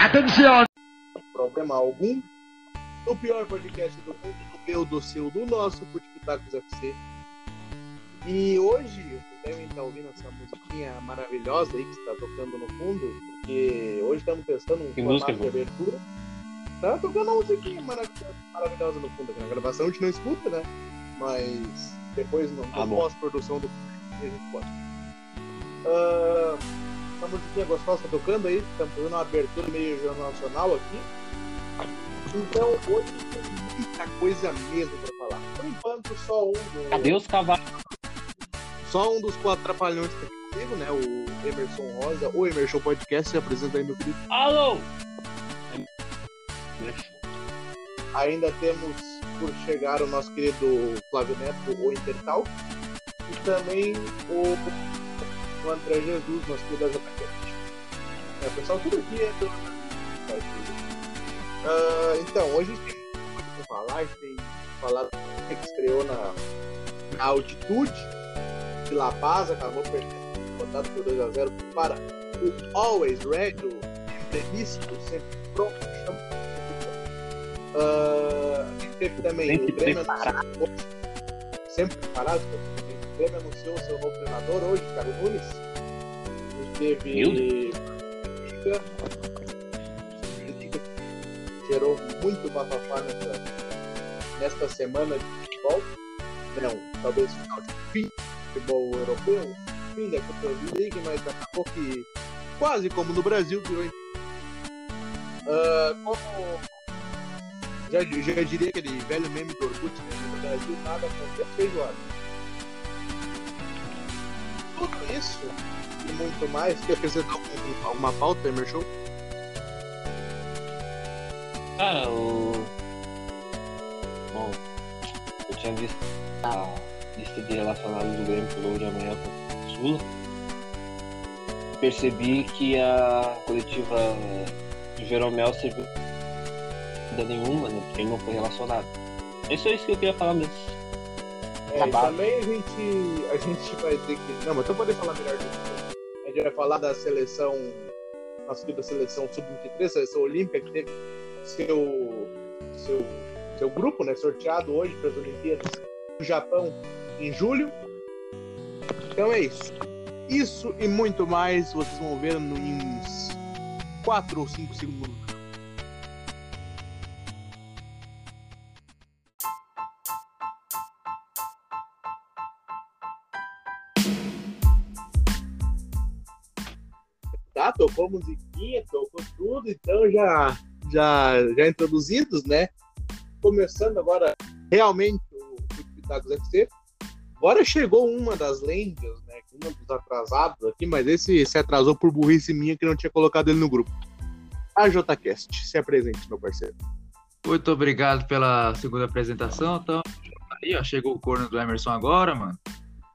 Atenção! Problema algum. O pior podcast do mundo, do meu, do seu, do nosso, por Pitacos FC. E hoje, vocês devem estar ouvindo essa musiquinha maravilhosa aí que está tocando no fundo, porque hoje estamos testando um formato de abertura. Tá tocando uma musiquinha maravilhosa, maravilhosa no fundo aqui na gravação, a gente não escuta, né? Mas depois no, Ah, no bom. pós-produção do a gente pode. Ah, essa musiquinha gostosa tá tocando aí, estamos fazendo uma abertura meio jornal nacional aqui. Então hoje tem muita coisa mesmo pra falar. Por enquanto, só um do- Cadê os cavalos? só um dos quatro trapalhões que tá aqui comigo, né? O Emerson Rosa, o Emerson Podcast, se apresenta aí, meu querido. Alô! Ainda temos por chegar o nosso querido Flávio Neto, o Intertal. E também o, o André Jesus, nosso querido Azapaquete. É, pessoal, tudo aqui é do. Ah, então, hoje a gente tem muito pra falar, a gente tem falado que estreou na, na altitude de La Paz, acabou perdendo contato por 2x0 para o Always Red, o imprevisto, sempre pronto, chama. Ah, a gente teve também Sempre o Grêmio preparado. anunciou- sempre preparado. Grêmio anunciou seu novo treinador hoje, Thiago Nunes. Teve Liga. Liga gerou muito bafafá nessa, nesta semana de futebol. Não, talvez final de fim do futebol europeu, fim da Champions League, mas acabou que quase como no Brasil virou ah, como já, já diria aquele velho meme do Orkut, né? no Brasil nada acontece feijoada. Tudo isso e muito mais, quer acrescentar algum- alguma pauta, Emerson? Cara, o. Bom, eu tinha visto a lista de relacionados do Grêmio jogo de amanhã contra o Sula. Percebi que a coletiva do Jeromel serviu ainda nenhuma, né? Porque ele não foi relacionado. É só isso que eu queria falar mesmo. É, também a gente, a gente vai ter que. Não, mas eu poder falar melhor disso. A gente vai falar da seleção, nossa querida seleção sub-23, seleção olímpica, que teve seu, seu, seu grupo né, sorteado hoje para as Olimpíadas do Japão em julho. Então é isso. Isso e muito mais vocês vão ver em uns 4 ou 5 segundos. Tocou musiquinha, tocou tudo, então já, já, já introduzidos, né? Começando agora realmente o Pitacos FC. Agora chegou uma das lendas, né? Um dos atrasados aqui, mas esse se atrasou por burrice minha que não tinha colocado ele no grupo. A JCast, se apresente, meu parceiro. Muito obrigado pela segunda apresentação. Então, aí, ó, chegou o corno do Emerson agora, mano.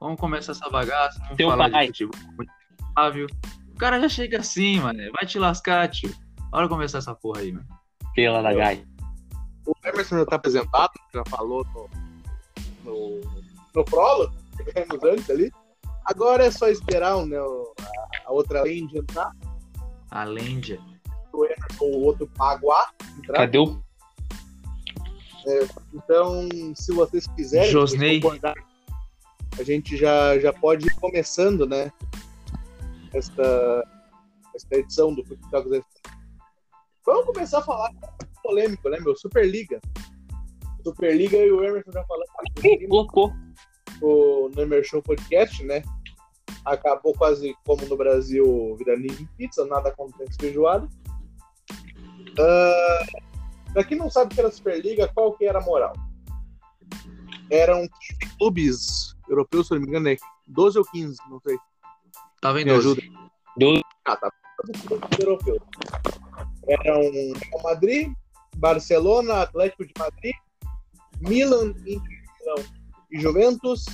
Vamos começar essa bagaça. Vamos Teu falar pai. de futebol. Flávio. O cara já chega assim, mano. Vai te lascar, tio. Bora começar essa porra aí, mano. Pela da Gai. O Emerson já tá apresentado, já falou no, no, no prólogo, que tivemos antes ali. Agora é só esperar né, o- a, a outra lenda entrar, Além de. o Emerson, o outro Paguá entrar. Cadê o. Então, se vocês quiserem, a gente já, já pode ir começando, né? Esta, esta edição do Futebol. Vamos começar a falar polêmico, né, meu? Superliga. Superliga e o Emerson já falando colocou. o, no Emerson Podcast, né? Acabou quase como no Brasil virando em pizza, nada acontece feijoada. Ah, pra quem não sabe o que era a Superliga, qual que era a moral? Eram 15 clubes europeus, se não me engano, é 12 ou 15, não sei. Tava em Me 12. ajuda. Do... Ah, tá. Clubes europeus. Eram Real Madrid, Barcelona, Atlético de Madrid, Milan, Inter Milão e Juventus,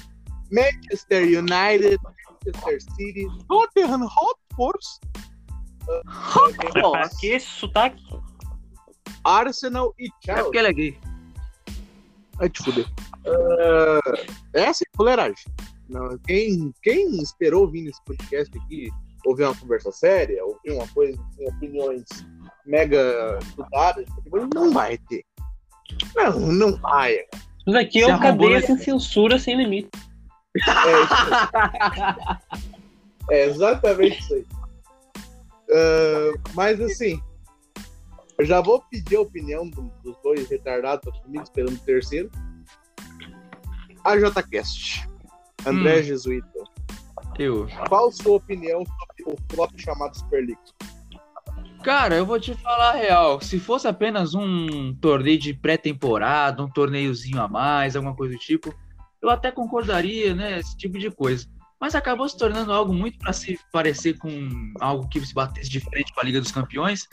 Manchester United, Manchester City, Tottenham Hotspurs, Pra que sotaque? Arsenal e É Chelsea. porque ele é gay. Vai te fuder. Ah, essa é fuleiragem. Não, quem, quem esperou vir nesse podcast aqui, ouvir uma conversa séria, ouvir uma coisa, sem opiniões mega estudada, ele não vai ter. Não, não vai. Isso aqui é uma cadeia sem né? censura, sem limite. É, isso. É exatamente isso aí. Ah, mas assim, eu já vou pedir a opinião do- dos dois retardados comigo, esperando o terceiro. A JCast. André Hum. Jesuíta. Eu. Qual a sua opinião sobre o flop chamado Super League? Cara, eu vou te falar a real. Se fosse apenas um torneio de pré-temporada, um torneiozinho a mais, alguma coisa do tipo, eu até concordaria, né? Esse tipo de coisa. Mas acabou se tornando algo muito para se parecer com algo que se batesse de frente com a Liga dos Campeões.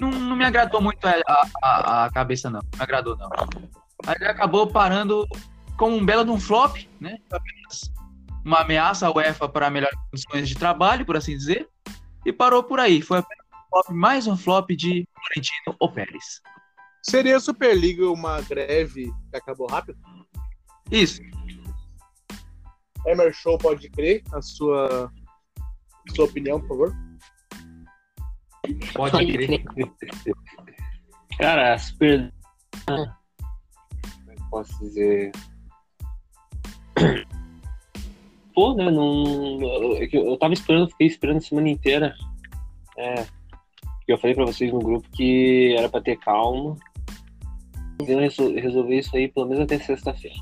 Não, não me agradou muito a, a, a cabeça, não. Não me agradou, não. Aí acabou parando como um belo de um flop, né? Apenas uma ameaça à UEFA para melhores condições de trabalho, por assim dizer. E parou por aí. Foi flop, mais um flop de Florentino ou Pérez. Seria a Superliga uma greve que acabou rápido? Isso. Emer Show pode crer a sua, sua opinião, por favor? Pode crer. Cara, a super. Como é que posso dizer? Pô, né? Não... é que Eu tava esperando, fiquei esperando a semana inteira. É. Eu falei pra vocês no grupo que era pra ter calma. Eu resol- resolver isso aí pelo menos até sexta-feira.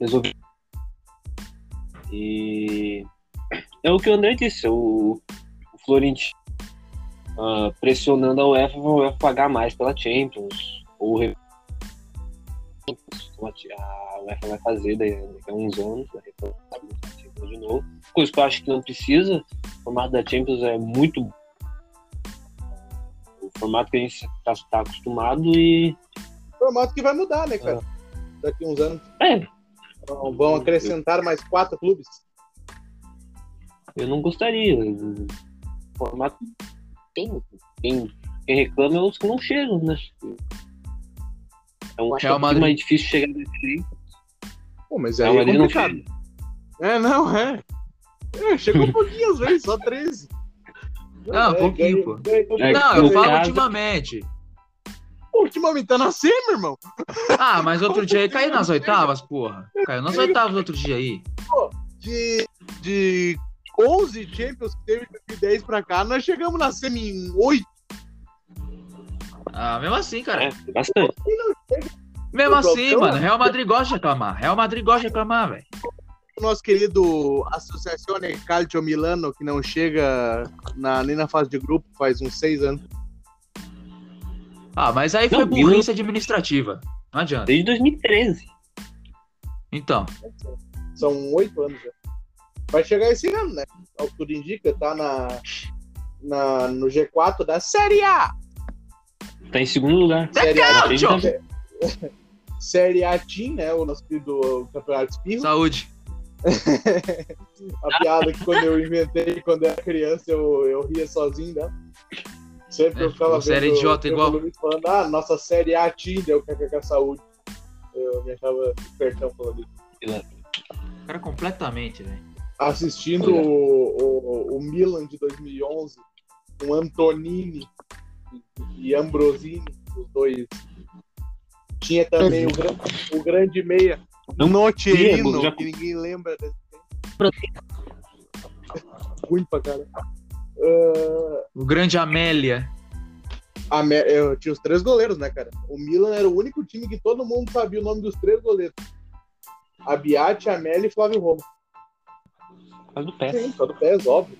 Resolvi. E. É o que o André disse, o, o Florentino ah, pressionando a UEFA a UEFA pagar mais pela Champions. Ou a a UEFA vai fazer daqui a uns anos, vai a Champions de novo. Coisa que eu acho que não precisa. O formato da Champions é muito bom. o formato que a gente está acostumado e Formato que vai mudar, né, cara? Daqui uns anos é, vão- vão acrescentar mais quatro clubes. eu não gostaria. O formato tem, tem quem reclama é os que não chegam, né? É um Real pouquinho Madrid. mais difícil chegar nesse aí. Pô, mas Real aí é Madrid não complicado. chega. É, não, é. É, chegou um pouquinho às vezes, só 13. Não, É, pouquinho, pô. É, Não, eu falo caso- ultimamente. Pô, ultimamente tá na C, meu irmão. Ah, mas outro dia aí caiu nas oitavas, porra. Caiu nas oitavas outro dia aí. De, de 11 Champions que teve de 2010 pra cá, nós chegamos na semi em 8. Ah, mesmo assim, cara. É, bastante. Mesmo o assim, Balcão- mano. Real Madrid gosta de reclamar. Real Madrid gosta de reclamar, velho. O nosso querido Associazione Calcio Milano, que não chega na- nem na fase de grupo faz uns 6 anos. Ah, mas aí foi Não, burrice administrativa. Não adianta. Desde 2013. Então. São 8 anos já. Vai chegar esse ano, né? Ao que tudo indica, tá na, na, no G4 da Série A. Tá em segundo lugar. Série A. Calcio! Série A Team, né? O nosso querido Campeonato Espirro. Saúde. A piada que quando eu inventei quando eu era criança, eu, eu ria sozinho, né? Sempre É, eu ficava você era idiota vendo igual. o falando, ah, nossa série A Tinder, o KKK Saúde. Eu me achava espertão falando isso. Cara, completamente, velho. Assistindo o, o, o Milan de 2011, com Antonini e Ambrosini, os dois. Tinha também o, gran- o grande meia, lembro, já- que ninguém lembra desse Ruim pra cara. Ah, O grande Amélia. a Me- eu tinha os três goleiros, né, cara? O Milan era o único time que todo mundo sabia o nome dos três goleiros. Abiati, Amélia e Flávio Roma. Faz do pé. Sim, só do PES, óbvio.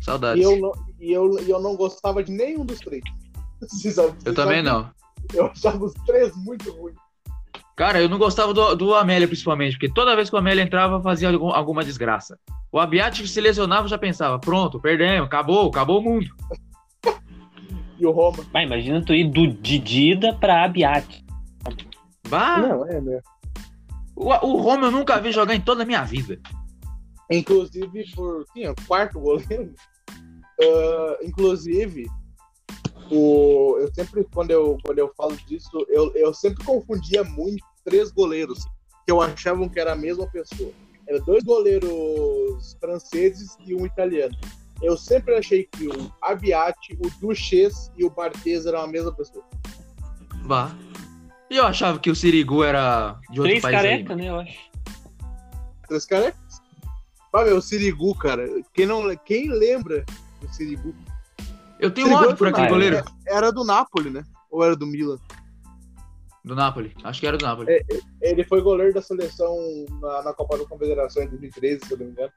Saudades. E eu, não, e, eu, e eu não gostava de nenhum dos três. Vocês Eu vocês também sabem? não. Eu achava os três muito ruins. Cara, eu não gostava do, do Amélia, principalmente, porque toda vez que o Amélia entrava, fazia algum- alguma desgraça. O Abiati que se lesionava, eu já pensava, pronto, perdemos, acabou, acabou o mundo. E o Roma. Vai, imagina tu ir do Didida pra Abiate. Bah, Não, é, né? o, o Roma eu nunca vi jogar em toda a minha vida. Inclusive, por. Sim, é o quarto goleiro. Ah, inclusive, o, eu sempre, quando eu, quando eu falo disso, eu, eu sempre confundia muito três goleiros, que eu achavam que era a mesma pessoa. Era dois goleiros franceses e um italiano. Eu sempre achei que o Abiati, o Duches e o Barthez eram a mesma pessoa. Vá. E eu achava que o Sirigu era de outro Três país. aí, careca, né, eu acho. Três carecas. Vai ver, o Sirigu, cara. Quem, não, quem lembra do Sirigu? Eu tenho Sirigu ódio por é do aquele goleiro. Era do Napoli, né? Ou era do Milan? Do Napoli. Acho que era do Napoli. É. Ele foi goleiro da seleção na, na Copa da Confederação em 2013, se eu não me engano.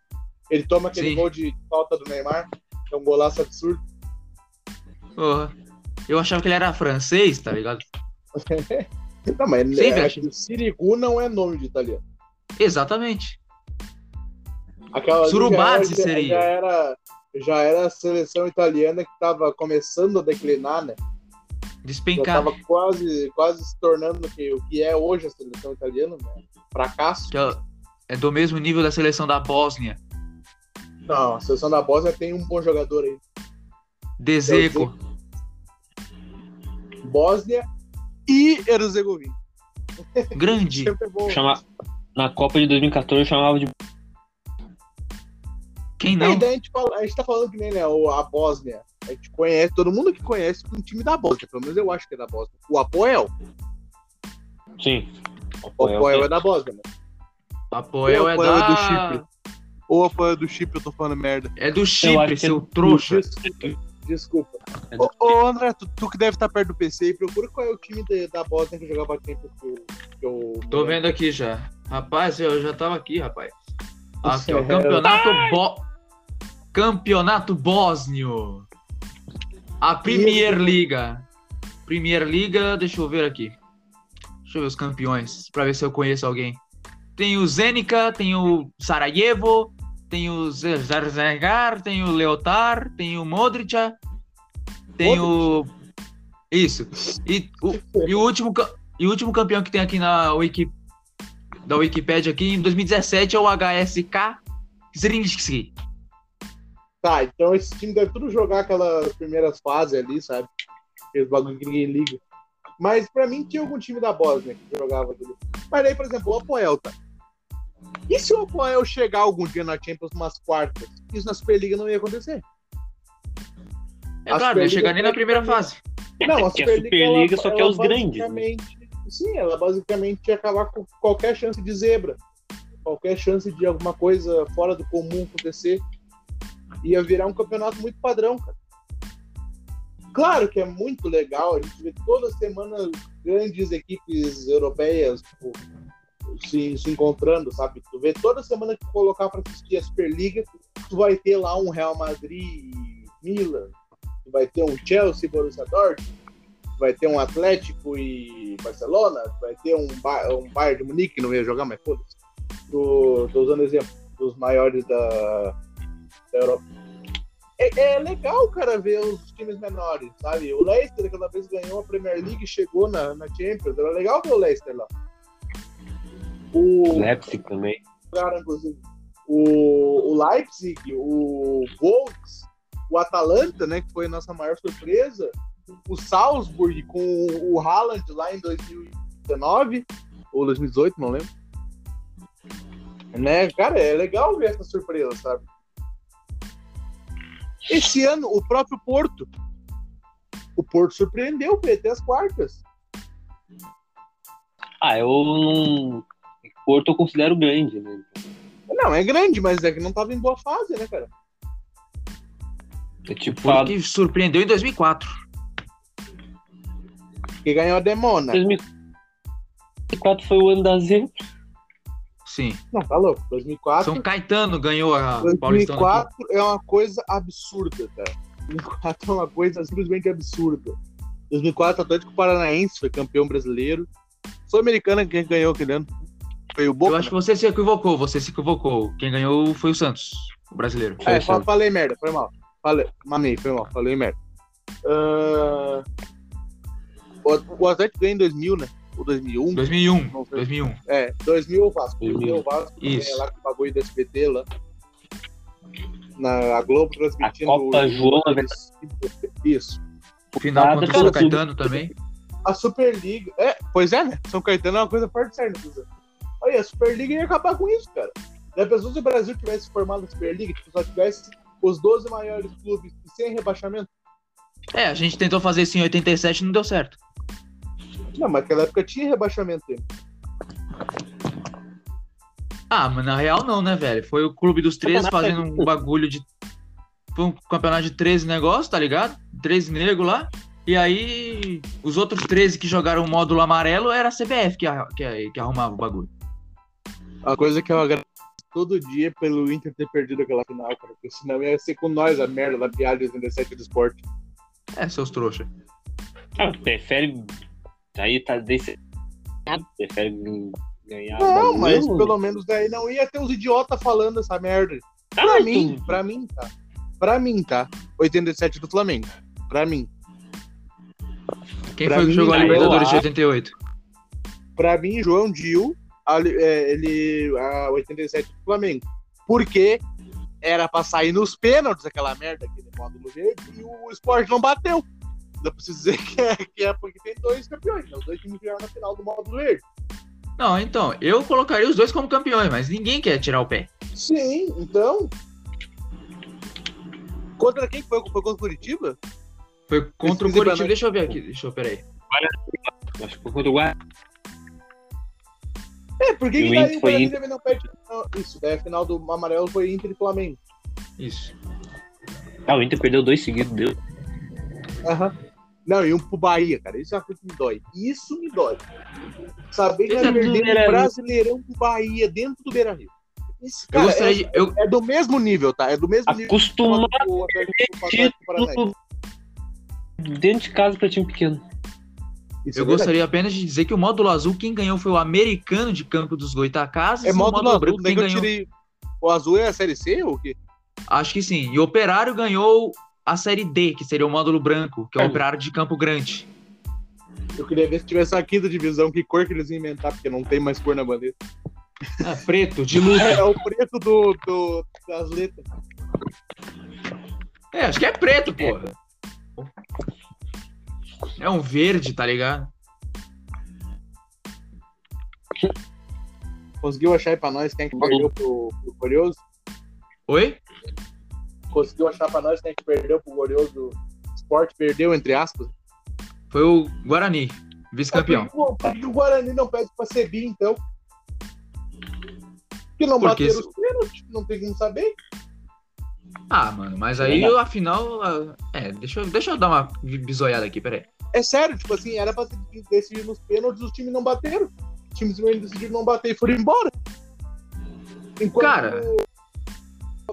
Ele toma aquele Sim. gol de falta do Neymar, que é um golaço absurdo. Porra. Eu achava que ele era francês, tá ligado? Não, mas Sempre é, achei. que o Sirigu não é nome de italiano. Exatamente. Aquela já era, seria. Já era, já era a seleção italiana que estava começando a declinar, né? Despencar. estava quase, quase se tornando o que, o que é hoje a seleção italiana, né? Fracasso. Que é- é do mesmo nível da seleção da Bósnia. Não, a seleção da Bósnia tem um bom jogador aí. Dezeco. Bósnia e Herzegovina. Grande. Sempre é bom. Chama... Na Copa de 2014 eu chamava de. Quem É, não? e daí a gente, fala, a gente tá falando que nem né, o- a Bósnia. A gente conhece, todo mundo que conhece um time da Bósnia, pelo menos eu acho que é da Bósnia. O Apoel. Sim. O Apoel é da Bósnia, né? Apoel O é Apoel é da... do Chipre. Ou Apoel do Chipre, eu tô falando merda. É do Chipre, que seu é- trouxa. Desculpa. Desculpa. É Ô, ô, André, tu, tu que deve estar perto do PC, procura qual é o time de- da Bósnia que jogava tempo que eu, que eu. Tô vendo aqui já. Rapaz, eu já tava aqui, rapaz. Aqui, ó. É. Campeonato Bo... Campeonato Bósnio. A Premier Liga. Premier Liga, deixa eu ver aqui. Deixa eu ver os campeões, pra ver se eu conheço alguém. Tem o Zenica, tem o Sarajevo, tem o Zarzagar, tem o Leotar, tem o Modric, tem o... Isso. E o, e o último, e o último campeão que tem aqui na Wiki, da Wikipedia aqui em 2017 é o HSK Zrinski. Tá, então esse time deve tudo jogar aquelas primeiras fases ali, sabe? Aqueles bagulho que ninguém liga. Mas pra mim tinha algum time da Bósnia que jogava aquilo. Mas aí, por exemplo, o Apoel, tá? E se o Apoel chegar algum dia na Champions umas quartas? Isso na Superliga não ia acontecer. É A claro, não ia Superliga chegar nem na primeira fase. Não, a Que a Superliga, Superliga ela- só quer ela os grandes, né? basicamente- Sim, ela basicamente ia acabar com qualquer chance de zebra. Qualquer chance de alguma coisa fora do comum acontecer. Ia virar um campeonato muito padrão, cara. Claro que é muito legal, a gente vê toda semana grandes equipes europeias tipo, se, se encontrando, sabe? Tu vê toda semana que colocar para assistir a Superliga, tu vai ter lá um Real Madrid Milan, tu vai ter um Chelsea Borussia Dortmund, tu vai ter um Atlético e Barcelona, tu vai ter um, Ba- um Bayern de Munique, que não ia jogar, mas foda-se. Tô, tô usando exemplo dos maiores da, da Europa. É, é legal, cara, ver os times menores, sabe? O Leicester, aquela vez ganhou a Premier League e chegou na, na Champions. Era legal ver o Leicester lá. O, Leipzig também. cara, inclusive. O, o Leipzig, o Volks, o Atalanta, né, que foi a nossa maior surpresa, o Salzburg com o Haaland lá em 2019 ou 2018, não lembro. Né, cara, é legal ver essa surpresa, sabe? Esse ano, o próprio Porto. O Porto surpreendeu, foi até as quartas. Ah, eu não. Porto eu considero grande, né? Não, é grande, mas é que não tava em boa fase, né, cara? É tipo falar Porque surpreendeu em 2004. Que ganhou a Demona. 2004 foi o ano da zebra. Sim. Não, tá louco. 2004. São Caetano ganhou a Paulistão. aqui. 2004 é uma coisa absurda, cara. 2004 é uma coisa simplesmente absurda. 2004, Atlético Paranaense foi campeão brasileiro. Sul-Americana, quem ganhou aquele ano? Foi o Boca. Eu acho que você se equivocou, você se equivocou. Quem ganhou foi o Santos, o brasileiro. É, Foi, falei merda, foi mal. Falei, mamei, foi mal, falei merda. O, o Atlético ganhou em 2000, né? Ou 2001. 2001, Não sei. 2001. É, 2000 o Vasco. 2000. 2000 o Vasco. Isso. É lá com o bagulho do SBT lá. Na a Globo transmitindo. A Copa o- João, né? Isso. Final Nada contra o São Caetano também. A Superliga. É, pois é, né? São Caetano é uma coisa forte séria, inclusive. Olha, a Superliga ia acabar com isso, cara. Já pensou se o Brasil tivesse formado a Superliga, tipo, só tivesse os 12 maiores clubes sem rebaixamento? É, a gente tentou fazer isso em 87 e não deu certo. Não, mas naquela época tinha rebaixamento. Ah, mas na real não, né, velho? Foi o clube dos 13 fazendo um bagulho de. Foi um campeonato de 13 negócios, tá ligado? 13 nego lá. E aí, os outros 13 que jogaram o módulo amarelo era a CBF que, que, que arrumava o bagulho. A coisa que eu agradeço todo dia pelo Inter ter perdido aquela final, cara. Porque senão ia ser com nós a merda da piada de 87 do esporte. É, seus trouxa. Ah, prefere. Aí tá desse. Prefere ganhar. Não, mas pelo menos daí não ia ter os idiotas falando essa merda. Ah, Pra mim, pra mim, tá. Pra mim, tá. 87 do Flamengo. Pra mim. Quem Pra foi que jogou a Libertadores de acho- 88? Pra mim, João Dil, a, é, ele, a 87 do Flamengo. Porque era pra sair nos pênaltis aquela merda aquele módulo verde e o esporte não bateu. Dá pra se dizer que é, que é porque tem dois campeões, né? Os dois times vieram na final do módulo verde. Não, então, eu colocaria os dois como campeões, mas ninguém quer tirar o pé. Sim, então. Contra quem foi? Foi contra o Curitiba? Foi contra o pra Coritiba. nós. Deixa eu ver aqui, deixa eu, peraí. Acho que foi contra o Guarani. É, por que, que o daí Inter o foi Guarani também não perde? Isso, daí a final do amarelo foi Inter e Flamengo. Isso. Ah, o Inter perdeu dois seguidos, deu. Aham. Não, e um pro Bahia, cara. Isso é uma coisa que me dói. Isso me dói. Saber que vai é do perder um brasileirão pro Bahia dentro do Beira Rio. Isso, Eu cara, gostaria é. Eu, é do mesmo nível, tá? É do mesmo nível Acostumado do Atlético Atlético Paranaense. título dentro de casa pra time pequeno. Isso eu é gostaria apenas de dizer que o módulo azul, quem ganhou foi o americano de campo dos Goitacazes. É e o módulo azul, branco, quem que eu ganhou. tirei. O azul é a série C ou o quê? Acho que sim. E o Operário ganhou a série D, que seria o módulo branco, que é o É. Operário de Campo Grande. Eu queria ver se tivesse a quinta divisão, que cor que eles iam inventar, porque não tem mais cor na bandeira. Ah, preto, de luz. É, é o preto do, do- das letras. É, acho que é preto, pô. É um verde, tá ligado? Conseguiu achar aí pra nós quem é que perdeu pro, pro Glorioso? Oi? Conseguiu achar pra nós quem é que perdeu pro Glorioso? Sport perdeu, entre aspas. Foi o Guarani, vice-campeão. Por que, o Guarani não pede pra ser bi, então? Que não Porque bateram os pênaltis, não tem como saber. Ah, mano, mas aí Verdade. afinal. É, deixa eu, deixa eu dar uma bisoiada aqui, peraí. É sério, tipo assim, era pra decidir nos pênaltis, os times não bateram. Os times decidiram não bater e foram embora. Enquanto Cara. o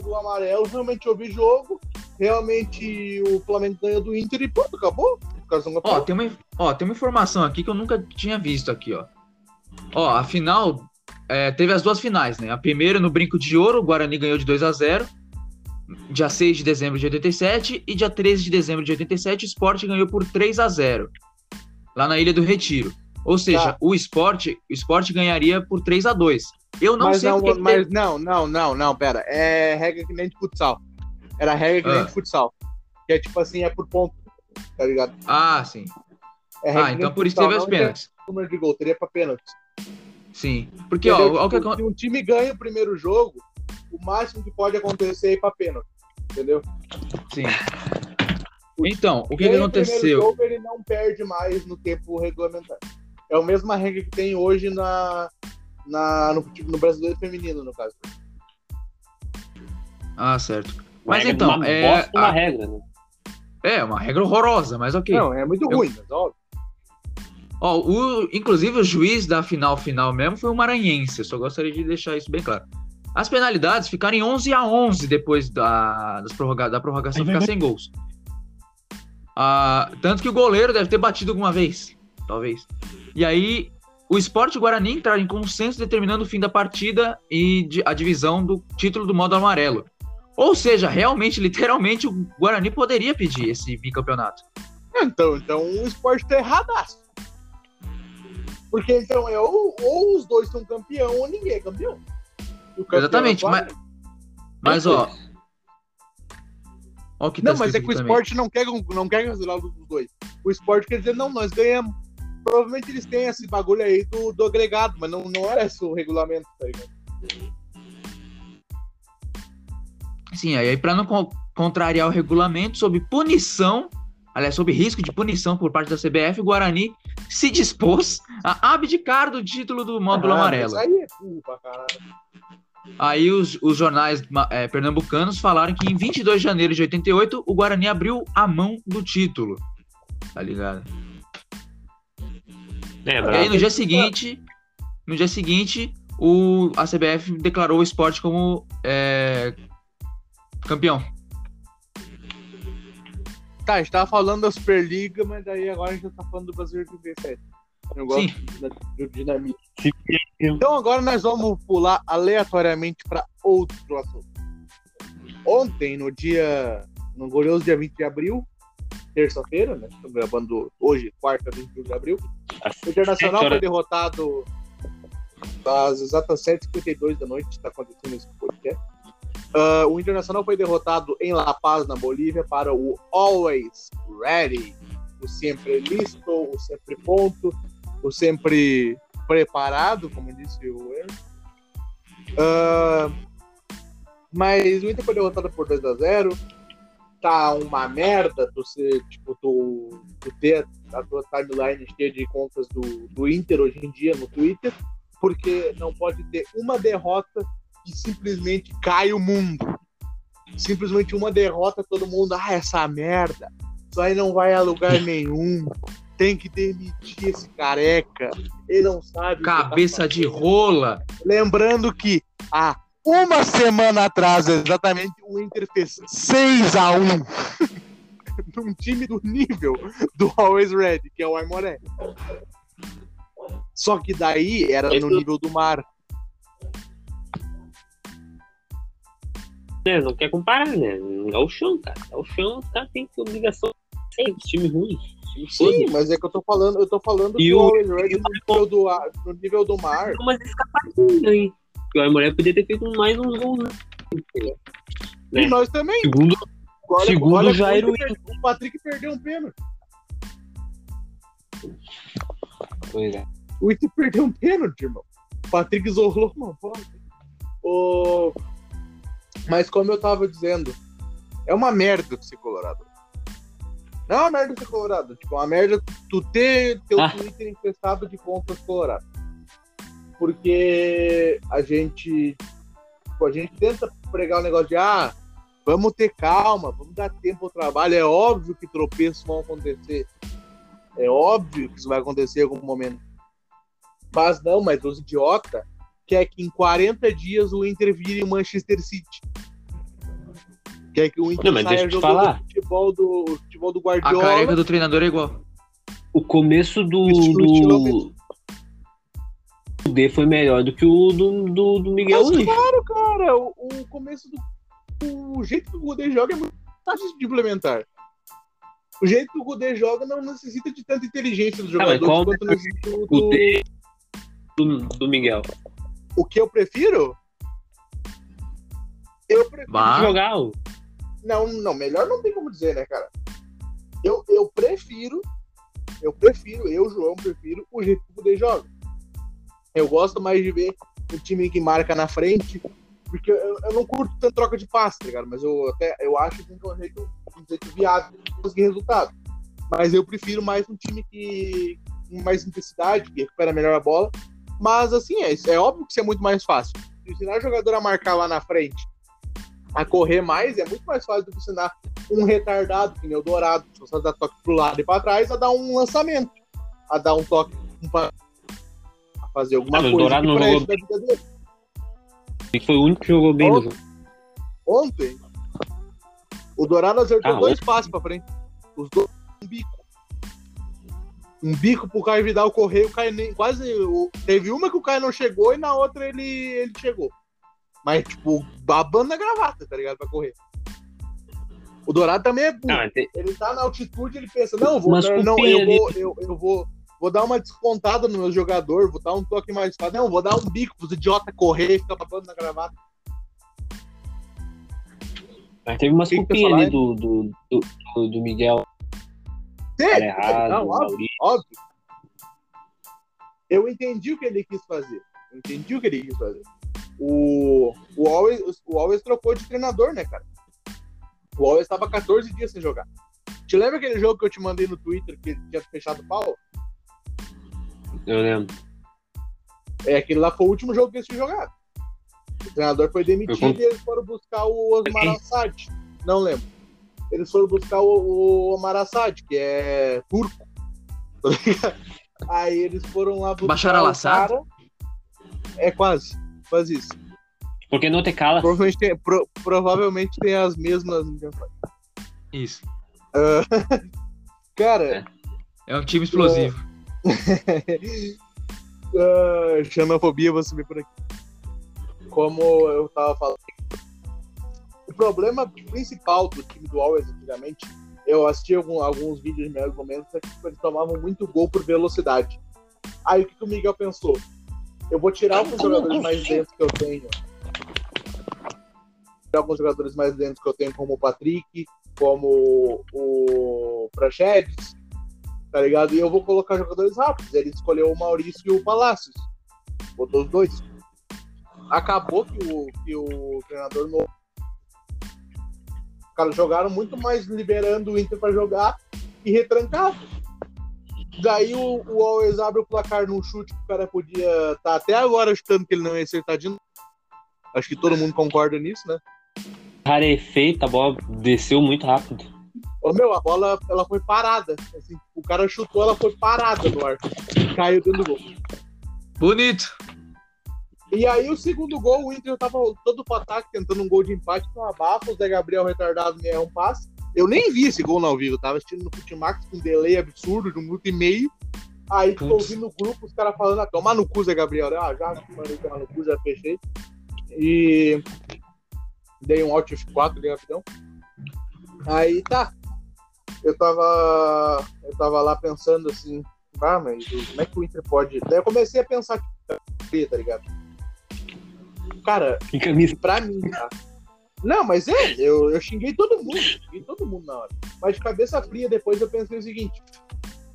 do amarelo realmente houve jogo, realmente o Flamengo ganhou do Inter e pronto, acabou. Ó, tem uma, ó, tem uma informação aqui que eu nunca tinha visto aqui, ó. Ó, a final. é, teve as duas finais, né? A primeira no Brinco de Ouro, o Guarani ganhou de 2 a 0 Dia 6 de dezembro de 87 e dia 13 de dezembro de 87, o Sport ganhou por 3 a 0 lá na Ilha do Retiro. Ou seja, Tá. o Sport, o Sport ganharia por 3 a 2 Eu não mas sei não, porque que mas não, não, não, não, pera. É regra que nem de futsal. Era regra que nem Ah. de futsal. Que é tipo assim, é por ponto, tá ligado? Ah, sim. É regra Ah, que nem então por isso futsal, teve tem pênaltis. Número de gol, teria pra pênaltis. Sim. Porque, ó, Entendeu? ó, o que Tipo, acon- se um time ganha o primeiro jogo, o máximo que pode acontecer é ir pra pênalti. Entendeu? Sim. Então, o que, que aconteceu? jogo, ele não perde mais no tempo regulamentar. É a mesma regra que tem hoje na, na, no, tipo, no brasileiro feminino, no caso. Ah, certo. Uma Mas regra, então, uma é, uma a- regra, né? É, uma regra horrorosa, mas ok. Não, é muito Eu- ruim, mas óbvio. Ó, o, inclusive o juiz da final final mesmo foi o Maranhense. Eu só gostaria de deixar isso bem claro. As penalidades ficaram em 11 a 11 depois da, das prorroga, da prorrogação ficar sem gols. Ah, tanto que o goleiro deve ter batido alguma vez, talvez. E aí o Esporte Guarani entraram em consenso determinando o fim da partida e a divisão do título do modo amarelo. Ou seja, realmente, literalmente, o Guarani poderia pedir esse bicampeonato. Então, então o esporte tá erradaço. Porque então é ou, ou os dois são campeão ou ninguém é campeão. Campeão Exatamente, é mas, mas ó, ó que tá Não, mas é que o esporte não quer, não quer cancelar os dois. O esporte quer dizer, não, nós ganhamos. Provavelmente eles têm esse bagulho aí do, do agregado, mas não, não era esse o regulamento, tá ligado? Sim, aí para não co- contrariar o regulamento, sob punição, aliás, sob risco de punição por parte da CBF, o Guarani se dispôs a abdicar do título do módulo Ah, amarelo. Isso aí é pra caralho. Aí os, os jornais eh, pernambucanos falaram que em 22 de janeiro de 88 o Guarani abriu a mão do título. Tá ligado? É, E aí no dia seguinte, no dia seguinte, o, a CBF declarou o esporte como eh, campeão. Tá, a gente tava falando da Superliga, mas daí agora a gente tá falando do Brasil 87. Eu gosto do dinamite. Sim. Então agora nós vamos pular aleatoriamente para outro assunto. Ontem, no dia. No glorioso dia 20 de abril, terça-feira, né? Estamos gravando hoje, quarta, 21 de abril. O Internacional foi derrotado às exatas 7h52 da noite, está acontecendo esse podcast. Ah, o Internacional foi derrotado em La Paz, na Bolívia, para o Always Ready. O sempre listo, o sempre ponto, o sempre preparado, como disse o Aaron. Ah, mas o Inter foi derrotado por 2 a 0 Tá uma merda tu ser, tipo, tu, tu ter a tua timeline cheia de contas do, do Inter hoje em dia no Twitter, porque não pode ter uma derrota que simplesmente cai o mundo. Simplesmente uma derrota, todo mundo, ah, essa merda, isso aí não vai a lugar nenhum. Tem que demitir esse careca. Ele não sabe. tá Cabeça de fazendo." rola. Lembrando que há uma semana atrás, exatamente, o Inter fez 6 a 1 num time do nível do Always Ready, que é o Aimoré. Só que daí era no nível do mar. né, não quer comparar, né? É o chão, cara. É o chão, caras têm que obrigação ser time ruim. Time Sim, foda. mas é que eu tô falando, eu tô falando E que o- Always o- no nível do, no nível do mar. Umas escapadinhas aí. Porque o Aimoré podia ter feito mais uns gols, né? E É. nós também. Segundo, Olha, Segundo olha o Jair o Patrick perdeu um pênalti. pois é. O Inter perdeu um pênalti, irmão. O Patrick isolou uma bola. O... Mas como eu tava dizendo, é uma merda ser colorado. Não é uma merda ser colorado. Tipo, é uma merda tu ter teu Ah. Twitter infestado de contas coloradas. Porque a gente. Tipo, a gente tenta pregar o negócio de ah, vamos ter calma, vamos dar tempo ao trabalho. É óbvio que tropeços vão acontecer. É óbvio que isso vai acontecer em algum momento. Mas não, mas os idiota quer que em 40 dias o Inter vire o Manchester City. Quer que o Inter Não, saia jogando falar. futebol do, futebol do A Guardiola. careca do treinador é igual. O começo do. Estilo do... O D foi melhor do que o do, do, do Miguel Mas Luiz. claro, cara, o, o começo do. O jeito que o Gudê joga é muito fácil de implementar. O jeito que o Gudê joga não necessita de tanta inteligência dos Ah, mas jogadores qual quanto necessita do, O D do, do Miguel. O que eu prefiro? Eu prefiro. Jogar o. Não, não, melhor não tem como dizer, né, cara? Eu, eu prefiro, eu prefiro, eu, João, prefiro o jeito que o Kudê joga. Eu gosto mais de ver o time que marca na frente, porque eu, eu não curto tanto troca de passe, tá ligado? Mas eu até eu acho que é um jeito, um jeito viável de conseguir resultado. Mas eu prefiro mais um time que com mais intensidade, que recupera melhor a bola. Mas assim, é, é óbvio que isso é muito mais fácil. Ensinar o jogador a marcar lá na frente a correr mais é muito mais fácil do que ensinar um retardado, que nem o Dourado, que só dar toque pro lado e pra trás, a dar um lançamento, a dar um toque um fazer alguma Ah, mas o coisa Dourado não jogou- dele. Ele foi o único que jogou bem no Outro. jogo. Ontem, o Dourado acertou Ah, dois passes pra frente. Os dois um bico. Um bico pro Caio Vidal correr, o Caio nem, quase. teve uma que o Caio não chegou e na outra ele, ele chegou. Mas, tipo, babando na gravata, tá ligado? Pra correr. O Dourado também é burro. Ah, tem- ele tá na altitude, ele pensa, não, vou, Mas não, eu, vou, eu, eu vou, vou dar uma descontada no meu jogador, vou dar um toque mais fácil. Não, vou dar um bico pros idiota correr e ficar babando na gravata. mas teve umas culpinhas ali do, do, do, do- Miguel. Sim, errado, não, óbvio, óbvio. Eu entendi o que ele quis fazer. Eu entendi o que ele quis fazer. O, o, Always, o Always trocou de treinador, né, cara? O Always estava 14 dias sem jogar. Te lembra aquele jogo que eu te mandei no Twitter que tinha fechado o pau? Eu lembro. É, aquele lá foi o último jogo que eles tinham jogado. O treinador foi demitido Eu e eles foram buscar o Osmar Assad. Não lembro. Eles foram buscar o, o Omar Assad, que é turco. Tá ligado? Aí eles foram lá buscar Bashar o al-Assad? cara. É quase, quase isso. Porque não te cala. Provavelmente tem, pro- provavelmente tem as mesmas. Isso. Cara, É um time explosivo. Ah, xenofobia você vê por aqui. Como eu tava falando. O problema principal do time do Always antigamente, eu assisti algum- alguns vídeos de melhores momentos, é que tipo, eles tomavam muito gol por velocidade. Aí o que, que o Miguel pensou? Eu vou tirar alguns jogadores mais lentos que eu tenho. Tirar alguns jogadores mais lentos que eu tenho, como o Patrick, como o Prachedes, tá ligado? E eu vou colocar jogadores rápidos. Ele escolheu o Maurício e o Palácios. Botou os dois. Acabou que o, que o treinador novo. Os caras jogaram muito mais liberando o Inter pra jogar e retrancado. Daí o, o Always abre o placar num chute que o cara podia estar até agora chutando que ele não ia acertar de novo. Acho que todo mundo concorda nisso, né? Rarefeita, a bola desceu muito rápido. Ô, meu, a bola ela foi parada. Assim, o cara chutou, ela foi parada no ar. Caiu dentro do gol. Bonito. E aí o segundo gol, o Inter tava todo pro ataque, tentando um gol de empate com abafa, o Zé Gabriel retardado me erra um passe. Eu nem vi esse gol no ao vivo, tava assistindo no Futimax com um delay absurdo de um minuto e meio. Aí tô ouvindo o grupo, os caras falando, ah, tomar no cu, Zé Gabriel. Eu, Ah, já mandei tomar no cu, já fechei. E dei um Alt F4 ali rapidão. Aí tá. Eu tava. Eu tava lá pensando assim, ah, mas como é que o Inter pode. Daí eu comecei a pensar que tá ligado? Cara, Que camisa. pra mim, tá? Não, mas é, eu, eu xinguei todo mundo, xinguei todo mundo na hora. Mas de cabeça fria, depois eu pensei o seguinte: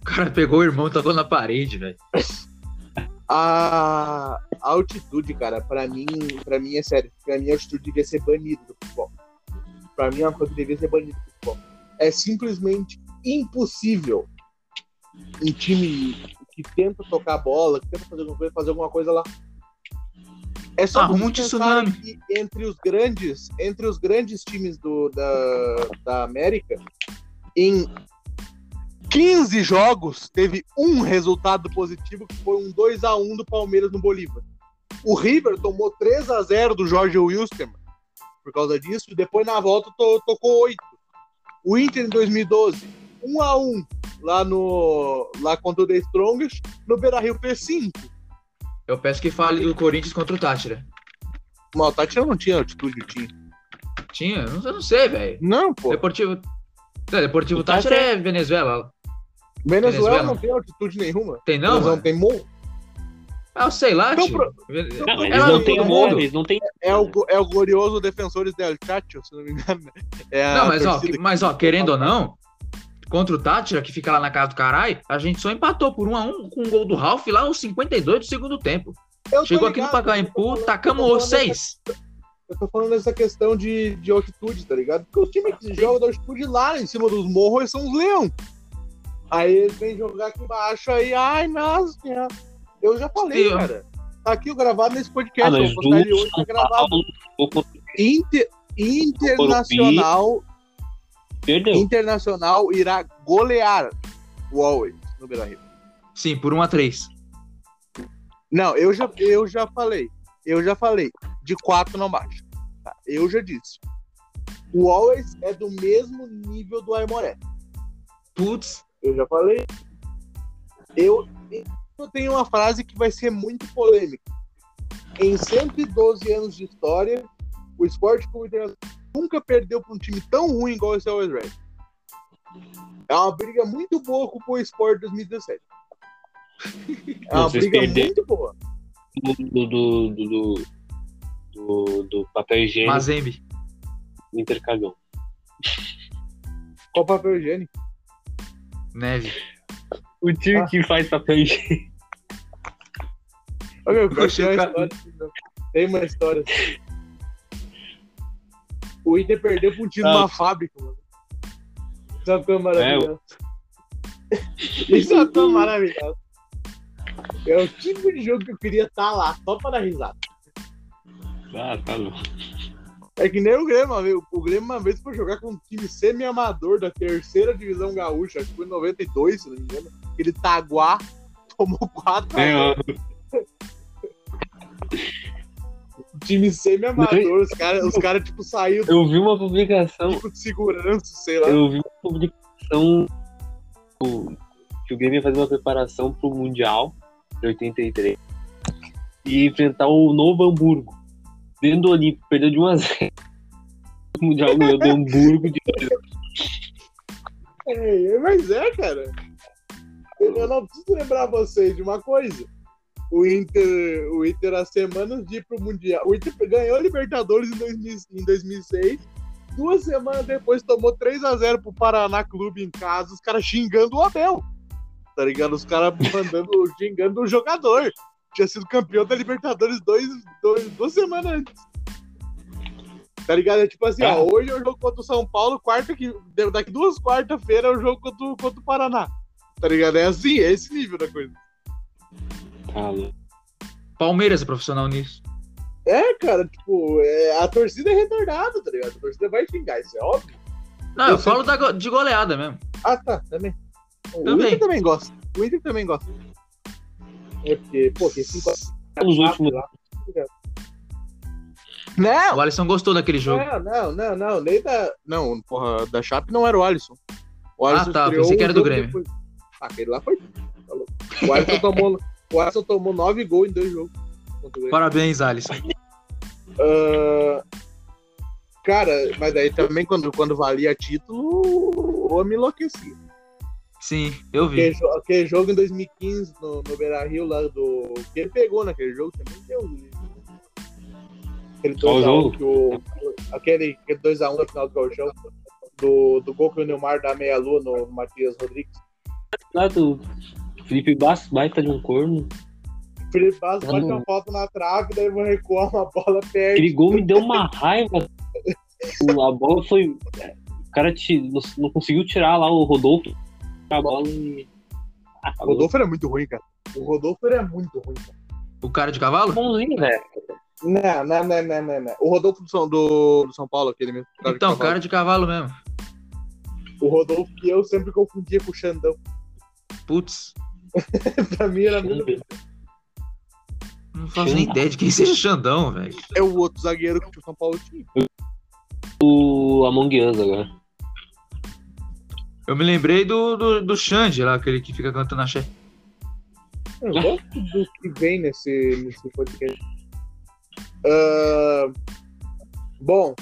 O cara pegou o irmão e tacou na parede, velho. a, a altitude, cara, pra mim, pra mim é sério. Pra mim a altitude devia ser banida do futebol. Pra mim é uma coisa que devia ser banida do futebol. É simplesmente impossível um time que tenta tocar a bola, que tenta fazer alguma coisa, fazer alguma coisa lá. É só Arruma um tsunami. que entre os grandes, entre os grandes times do, da, da América, em 15 jogos teve um resultado positivo que foi um 2 a 1 do Palmeiras no Bolívar. O River tomou 3 a 0 do Jorge Wilstermann por causa disso, e depois na volta to- tocou 8. O Inter em 2012, 1 a 1 lá no lá contra o The Strongest, no Beira-Rio fez 5. Eu peço que fale do Corinthians contra o Tátira. Mas o Tati não tinha altitude, tinha. Tinha? Eu não, não sei, velho. Não, pô. Deportivo. É, Deportivo O Tátira Tátira é Venezuela. Venezuela, Venezuela. não tem altitude nenhuma. Tem não? Não tem morro. Ah, sei lá, Então, tio. pro- Não, É eles lá não amor, mundo. eles não têm. É o, é o glorioso Defensores del Chacho, se não me engano. É a Não, mas ó, que- mas ó, querendo ou não, contra o Tátira, que fica lá na casa do caralho, a gente só empatou por um a um com o gol do Ralf lá aos 52 do segundo tempo. Eu Chegou aqui no Pacaembu, tacamos os seis. Eu tô falando dessa questão de, de altitude, tá ligado? Porque os times que jogam da altitude lá em cima dos morros são os leão. Aí eles vêm jogar aqui embaixo, aí, ai, nossa, senhora. Eu já falei, Sim, cara. Tá aqui o gravado nesse podcast. Ah, eu vou postar ele hoje, tá São gravado. Inter, internacional, perdeu. internacional irá golear o Always no Beira Rio. Sim, por um a três. Não, eu já, eu já falei. Eu já falei. De quatro não baixa. tá? Eu já disse. O Always é do mesmo nível do Aimoré. Putz, Eu já falei. Eu, eu tenho uma frase que vai ser muito polêmica. Em 112 anos de história, o Esporte Clube Internacional nunca perdeu para um time tão ruim igual esse Always Red. É uma briga muito boa com o Sport 2017. É uma Vocês briga perderam. muito boa. do, do, do, do, do, do papel higiênico Mazembe. intercagão. Qual papel higiênico? Neve. O time Ah. que faz papel higiênico. Olha, eu Oxe, achei a cara. história. Tem uma história. O Inter perdeu um time Ah. numa fábrica, mano. Isso é uma coisa maravilhosa. Isso é uma coisa maravilhosa. É o tipo de jogo que eu queria estar lá, só para dar risada. Ah, tá louco. É que nem o Grêmio, uma vez. o Grêmio uma vez foi jogar com um time semi-amador da terceira divisão gaúcha, acho que foi em 92, se não me engano. Aquele Taguá tomou 4 É, Time semi-amador, os caras, os cara, tipo, saíram eu vi uma publicação tipo de segurança, sei lá. Eu vi uma publicação que o Grêmio ia fazer uma preparação pro Mundial de 83 e enfrentar o Novo Hamburgo dentro do Olímpico, perdeu de 1 a 0. O Mundial ganhou do Hamburgo de É, mas é, cara. Eu não preciso lembrar vocês de uma coisa. O Inter, o Inter, há semanas de ir pro Mundial. O Inter ganhou a Libertadores em, 2000 em 2006. Duas semanas depois tomou 3x0 pro Paraná Clube em casa, os caras xingando o Abel. Tá ligado? Os caras mandando, xingando o jogador. Tinha sido campeão da Libertadores dois, dois, duas semanas antes. Tá ligado? É tipo assim, Ah. ó, hoje é o jogo contra o São Paulo, quarta que, daqui duas quarta-feira é o jogo contra, contra o Paraná. Tá ligado? É assim, é esse nível da coisa. Tá louco. Palmeiras é profissional nisso. É, cara, tipo, é, a torcida é retardada, tá ligado? A torcida vai xingar, isso é óbvio. Não, Eu eu falo da de goleada mesmo. Ah, tá, também. O Também. Inter também gosta. O Inter também gosta. É porque, pô, tem cinco Nos últimos lá. Não! O Alisson gostou daquele jogo. Não, não, não, não, nem da. Não, porra, da Chape não era o Alisson. O Ah, tá, estreou pensei que era do Grêmio. depois. Ah, aquele lá foi. Tá. O Alisson tomou, o Alisson tomou nove gols em dois jogos. Parabéns, Alisson. Ah, cara, mas aí também quando, quando valia título, o homem enlouquecia. Sim, eu Aquele, vi. jo- aquele jogo em 2015 no, no Beira Rio lá do. Que ele pegou naquele jogo também deu. Aquele Qual 2x1 jogo? que o. Aquele, aquele 2x1 no final do Gauchão. Do, do gol que o Neymar dá meia-lua no, no Matias Rodrigues. Lá do Felipe Bastos, baita de um corno. Felipe Bastos Ah, bate uma falta na trave, daí vai recuar uma bola perde. Aquele gol me deu uma raiva. A bola foi. O cara te- não, não conseguiu tirar lá o Rodolfo. A bola e. Ah, O Rodolfo era muito ruim, cara. O Rodolfo era muito ruim, cara. O cara de cavalo? bonzinho, velho. Não, não, não, não, não, não. O Rodolfo do São, do, do São Paulo, aquele mesmo. cara de Então, cavalo. cara de cavalo mesmo. O Rodolfo que eu sempre confundia com o Xandão. Putz, pra mim era muito. não faço nem ideia de quem seja Xandão, velho. É o outro zagueiro que o São Paulo tinha. O Among Us agora. Eu me lembrei do, do, do Xande lá, aquele que fica cantando axé. Eu gosto do que vem nesse, nesse podcast. Ah, bom,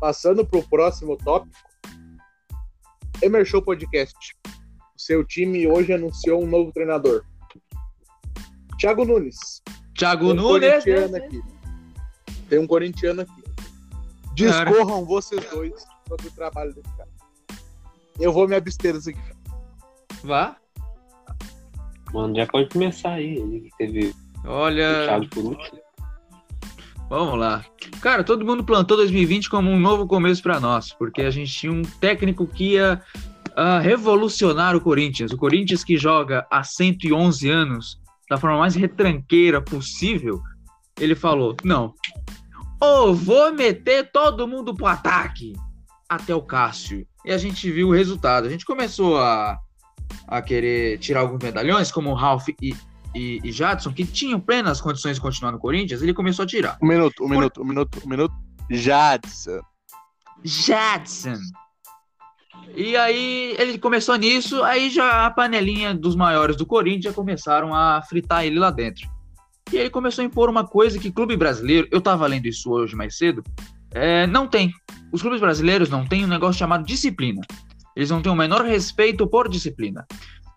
passando pro próximo tópico. Emershow Podcast. O seu time hoje anunciou um novo treinador. Thiago Nunes. Thiago Tem um Nunes. corintiano né? aqui. Tem um corintiano aqui. Discorram vocês dois sobre o trabalho desse cara. Eu vou me abster disso aqui. Vá. Mano, já pode começar aí. Ele que teve Olha, Thiago por último. vamos lá. Cara, todo mundo plantou 2020 como um novo começo pra nós, porque a gente tinha um técnico que ia ah, revolucionar o Corinthians. O Corinthians que joga há 111 anos da forma mais retranqueira possível, ele falou: não, ou vou meter todo mundo pro ataque até o Cássio. E a gente viu o resultado. A gente começou a, a querer tirar alguns medalhões, como o Ralph e, e, e Jadson, que tinham plenas condições de continuar no Corinthians, ele começou a tirar. Um minuto, um minuto, um minuto, um minuto. Jadson. Jadson. E aí ele começou nisso, aí já a panelinha dos maiores do Corinthians já começaram a fritar ele lá dentro. E ele começou a impor uma coisa que clube brasileiro, eu tava lendo isso hoje mais cedo, é, não tem. Os clubes brasileiros não têm um negócio chamado disciplina. Eles não têm o menor respeito por disciplina.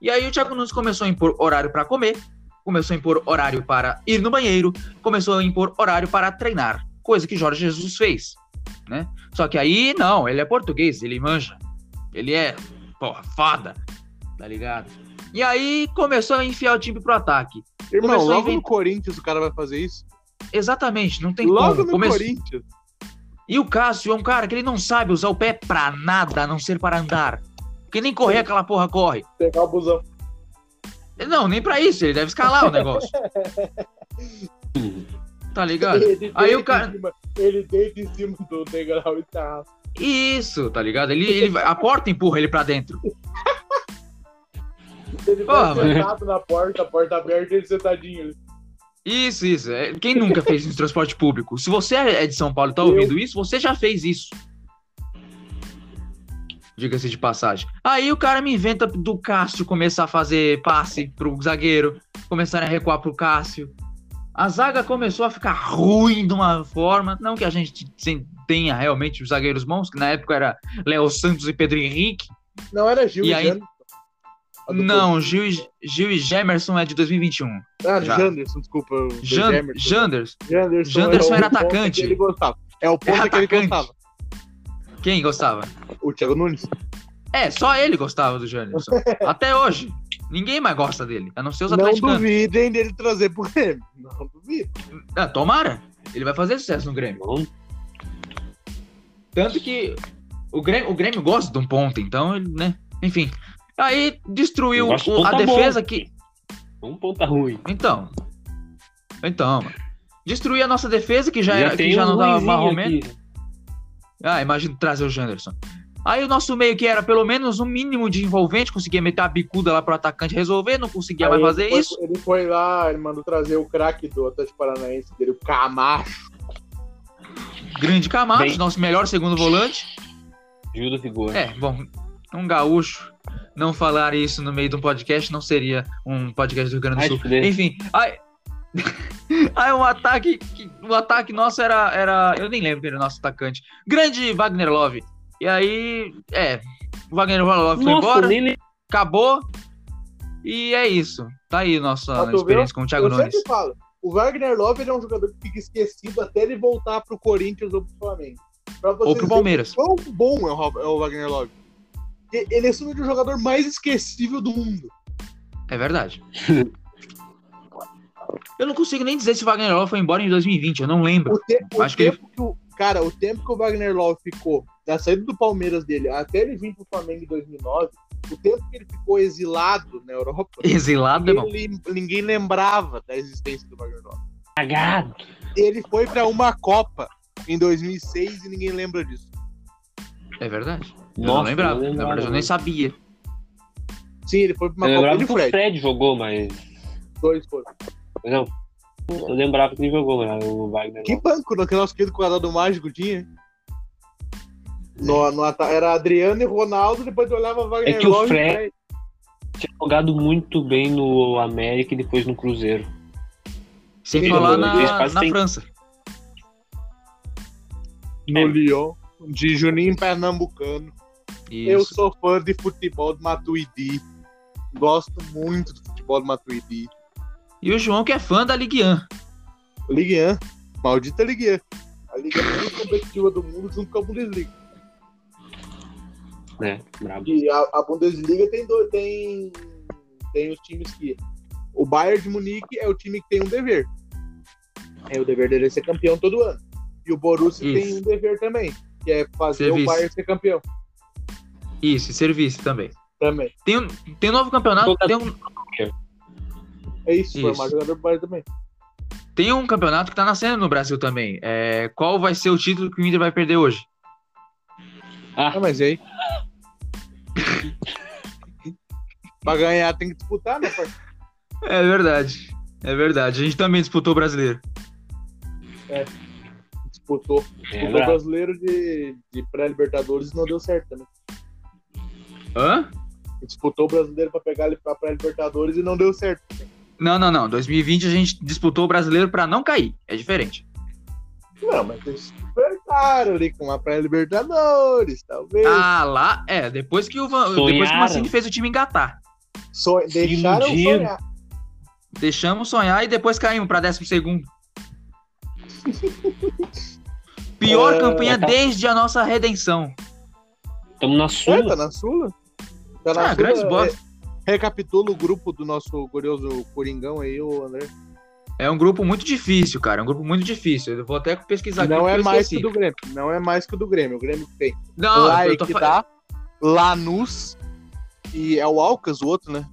E aí o Thiago Nunes começou a impor horário para comer, começou a impor horário para ir no banheiro, começou a impor horário para treinar, coisa que Jorge Jesus fez, né? Só que aí não, ele é português, ele manja. Ele é, porra, foda, tá ligado? E aí começou a enfiar o time pro ataque. Irmão, Começou logo no inventar- Corinthians o cara vai fazer isso. Exatamente, não tem Logo como. no Come- Corinthians. E o Cássio é um cara que ele não sabe usar o pé pra nada, a não ser para andar. Porque nem correr aquela porra corre. Pegar o busão. Não, nem pra isso, ele deve escalar o negócio. Tá ligado? Ele Aí o cara- ele deita em cima do degrau e tá. Isso, tá ligado? Ele, ele, a porta empurra ele pra dentro. Ele Porra, vai mano. sentado na porta, a porta aberta e ele sentadinho. Isso, isso. É, Quem nunca fez isso em transporte público? Se você é de São Paulo e tá Eu. ouvindo isso, você já fez isso. Diga-se de passagem. Aí o cara me inventa do Cássio começar a fazer passe pro zagueiro, começarem a recuar pro Cássio. A zaga começou a ficar ruim de uma forma. Não que a gente tenha realmente os zagueiros bons, que na época era Léo Santos e Pedro Henrique. Não era Gil E e, aí- Janderson? Não, Gil, e- Gil e Gemerson é de 2021. Ah, já. Janderson, desculpa. Jan, Gemerson. Janders, Janderson, Janderson é o era ponta atacante. Ele gostava. É o ponto Era que ele gostava. quem gostava? O Thiago Nunes. É, só ele gostava do Janderson. Até hoje. Ninguém mais gosta dele, a não ser os Não atleticanos. duvidem dele trazer pro Grêmio. Não duvido. Ah, tomara. Ele vai fazer sucesso no Grêmio. Não, Tanto que o Grêmio, o Grêmio gosta de um ponto, então, ele, né? Enfim. Aí destruiu o- a ponta defesa bom. que. um ponta ruim. Então. Então, mano. Destruir a nossa defesa, que já, era, que já um não dava marromeno. aqui. Ah, imagina trazer o Janderson. Aí o nosso meio que era pelo menos um mínimo de envolvente, conseguia meter a bicuda lá pro atacante resolver, não conseguia mais Aí fazer ele foi- isso. Ele foi lá, ele mandou trazer o craque do Atlético Paranaense dele, o Camacho. Grande Camacho, Bem- nosso melhor segundo volante. Gil do Vigor. É, bom, um gaúcho não falar isso no meio de um podcast não seria um podcast do Rio Grande do Ai, Sul. fuder. Enfim, aí, aí um ataque, que- o ataque nosso era, era, eu nem lembro quem era o nosso atacante, grande Wagner Love. E aí, é, o Wagner Love foi Nossa, embora, nem acabou, e é isso. Tá aí nossa experiência com o Thiago Eu Nunes. sempre falo, o Wagner Love ele é um jogador que fica esquecido até ele voltar pro Corinthians ou pro Flamengo. Pra Ou pro Palmeiras. Quão bom é o, é o Wagner Love. Ele é simplesmente o jogador mais esquecível do mundo. É verdade. eu não consigo nem dizer se o Wagner Love foi embora em 2020, eu não lembro. O, te- o Acho que ele- que o. Cara, o tempo que o Wagner Love ficou da saída do Palmeiras dele até ele vir pro Flamengo em 2009, o tempo que ele ficou exilado na Europa, Exilado ninguém, ninguém lembrava da existência do Wagner Love. Cagado. Ele foi pra uma Copa em 2006 e ninguém lembra disso. É verdade. Eu Nossa, não lembrava. não Na lembrava, verdade, eu nem sabia. Sim, ele foi pra uma Eu Copa lembrava ele e que o Fred. Fred jogou, mas. Dois foram. Não. Eu lembrava que ele jogou, mas o Wagner. Que banco no que nosso querido quadrado mágico tinha? No, no ata- era Adriano e Ronaldo, depois eu olhava Wagner É que o e Fred- Tinha jogado muito bem no América e depois no Cruzeiro. Sem Sim, falar na, na cem- França. no Lyon, de Juninho Pernambucano. Eu Isso. sou fã de futebol do Matuidi. Gosto muito do futebol do Matuidi. E o João que é fã da Ligue 1. Ligue 1. Maldita Ligue 1. A Liga mais competitiva do mundo junto com a Bundesliga. Né? E a, a Bundesliga tem, dois, tem, tem os times que. O Bayern de Munique é o time que tem um dever. É o dever dele é ser campeão todo ano. E o Borussia Isso. tem um dever também, que é fazer Serviço. o Bayern ser campeão Isso, e serviço também. também. Tem um, tem um novo campeonato. Tem um, É isso, Isso. formar jogador do Bayern também. tem um campeonato que tá nascendo no Brasil também. É, qual vai ser o título que o Inter vai perder hoje? Ah, mas e aí? Pra ganhar tem que disputar, né, parceiro? É verdade. É verdade. A gente também disputou o brasileiro. Disputou. É, Disputou o brabo. brasileiro de, de pré-Libertadores e não deu certo também. Hã? Disputou o brasileiro pra pegar ele pra pré-Libertadores e não deu certo. Não, não, não. 2020 a gente disputou o brasileiro pra não cair. É diferente. Não, mas eles despertaram ali com a pré-Libertadores, talvez. Ah, lá. É, depois que o, Van- depois que o. Mancini fez o time engatar. Se deixaram sonhar. Deixamos sonhar e depois caímos pra décimo segundo. Pior É, campanha tá. desde a nossa redenção. Tamo na É, Sula. tá na Sula. Tá na Ah, Sula. grandes bosta. é, recapitula o grupo do nosso glorioso Coringão aí, o André. É um grupo muito difícil, cara. É um grupo muito difícil. Eu vou até pesquisar aqui. Não é mais que o do Grêmio. Não é mais que o do Grêmio. O Grêmio tem Não, lá eu tô que dá, Lanús e é o Alcas, o outro, né?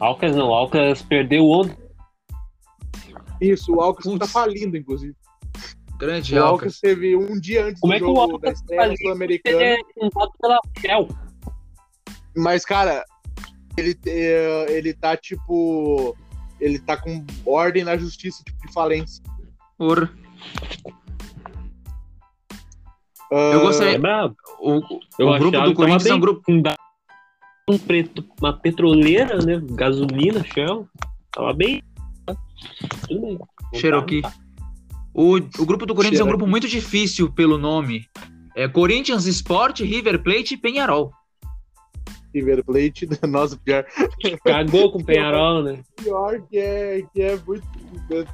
Alcas não, Alcas perdeu ontem. Isso, o Alcas Putz. tá falindo, inclusive. Grande O Alcas. Alcas teve um dia antes Como do é que o jogo Alcas da estreia faliu? sul-americana. Ele é pela Fel. Mas, cara, ele, é, ele tá tipo. Ele tá com ordem na justiça, tipo, de falência. Por... Ah, Eu gostaria- É brabo. O, Eu o grupo achava do que Corinthians é um grupo. Um preto, uma petroleira, né? Gasolina, Shell. Tava bem. Tudo bem. Cherokee. O, o grupo do Corinthians é um Cherokee. grupo muito difícil pelo nome. É Corinthians, Sport, River Plate e Penharol. River Plate, nossa, pior, Cagou com o Penharol, né? pior que é, que é muito.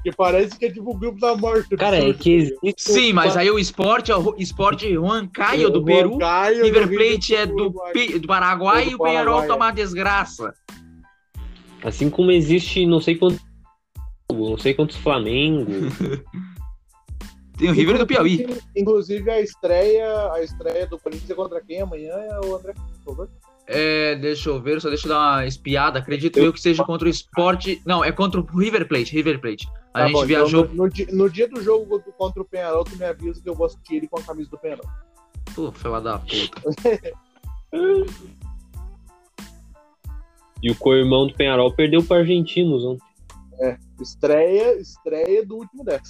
Que parece que é tipo o grupo da morte. Cara, é que existe. Sim, mas aí o Sport é o Sport Juan Caio do Peru. Caio River Plate é do do, Uruguai. Pi- do Paraguai Do e o Penharol tá uma desgraça. Assim como existe não sei quantos. Não sei quantos Flamengo. Tem o River do Piauí. Inclusive, a estreia, a estreia do Corinthians é contra quem amanhã é o André, por favor. É, deixa eu ver, só deixa eu dar uma espiada. Acredito eu que seja contra o Sport. Não, é contra o River Plate. River Plate. A Tá gente bom, então viajou. no, no dia, no dia do jogo contra o Penharol, tu me avisa que eu vou assistir ele com a camisa do Penharol. Pô, fela da puta. E o co-irmão do Penharol perdeu para argentinos ontem. Estreia, estreia do último 10.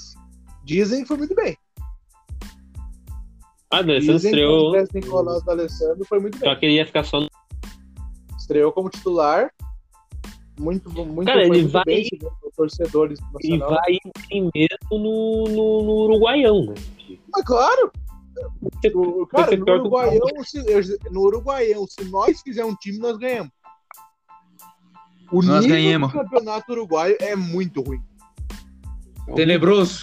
Dizem que foi muito bem. Ah, D'Alessandro Dizem que o estreou. Nicolás Alessandro foi muito bem. Só que ele ia ficar só no. Estreou como titular. Muito, muito, Cara, ele muito vai- bem, torcedores do Ele vai ir mesmo no, no, no Uruguaião, né? Mas claro, o- cara, no Uruguaião, se, no Uruguaião, se nós fizermos um time, nós ganhamos. O Nós nível ganhamos. do campeonato uruguaio é muito ruim. Tenebroso.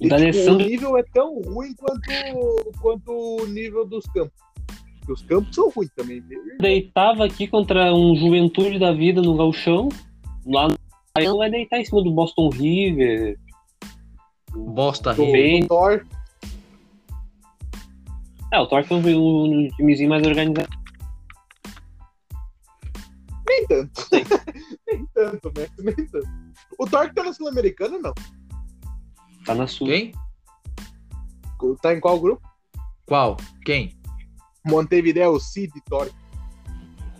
O E, tipo, o nível é tão ruim quanto, quanto o nível dos campos. Porque os campos são ruins também. deitava aqui contra um Juventude da vida no Galchão. Lá no Uruguaião vai deitar em cima do Boston River. Bosta Do, River. do Thor, É, o Torque é um, um timezinho mais organizado. nem tanto. nem tanto, né? Nem tanto. O Thor tá na Sul-Americana, não. Tá na Sul. Quem? Tá em qual grupo? Qual? Quem? Montevideo City, Thor.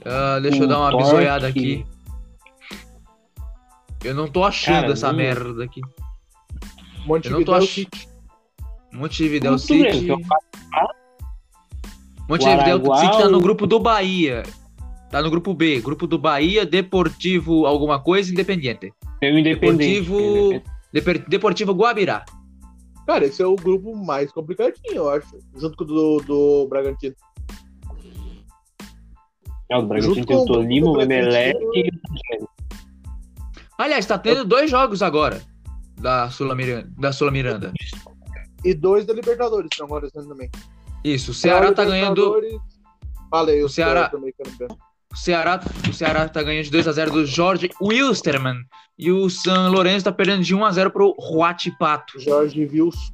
Ah, deixa eu O dar uma Torque. bisoiada aqui. Eu não tô achando Cara, essa não- merda aqui. Montevideo ach- City. Montevideo Muito City. bem, que é o Montevideo Araguá, City tá no grupo do Bahia. Tá no grupo B. Grupo do Bahia, Deportivo alguma coisa, Independiente. Tem o Independente. Deportivo- Independente. Deportivo Guabirá. Cara, esse é o grupo mais complicadinho, eu acho. Junto com o do, do Bragantino. É, o Bragantino tem o o Tolima, o. Emelec e o Rogério. Aliás, tá tendo dois jogos agora da Sul-Miranda. Da Sul Miranda. E dois da Libertadores estão acontecendo também. Isso, o Ceará tá ganhando. Falei, O o Ceará- também. O Ceará, o Ceará tá ganhando de 2x0 do Jorge Wilstermann. E o San Lourenço tá perdendo de 1x0 pro Huatipato. Jorge Wilson.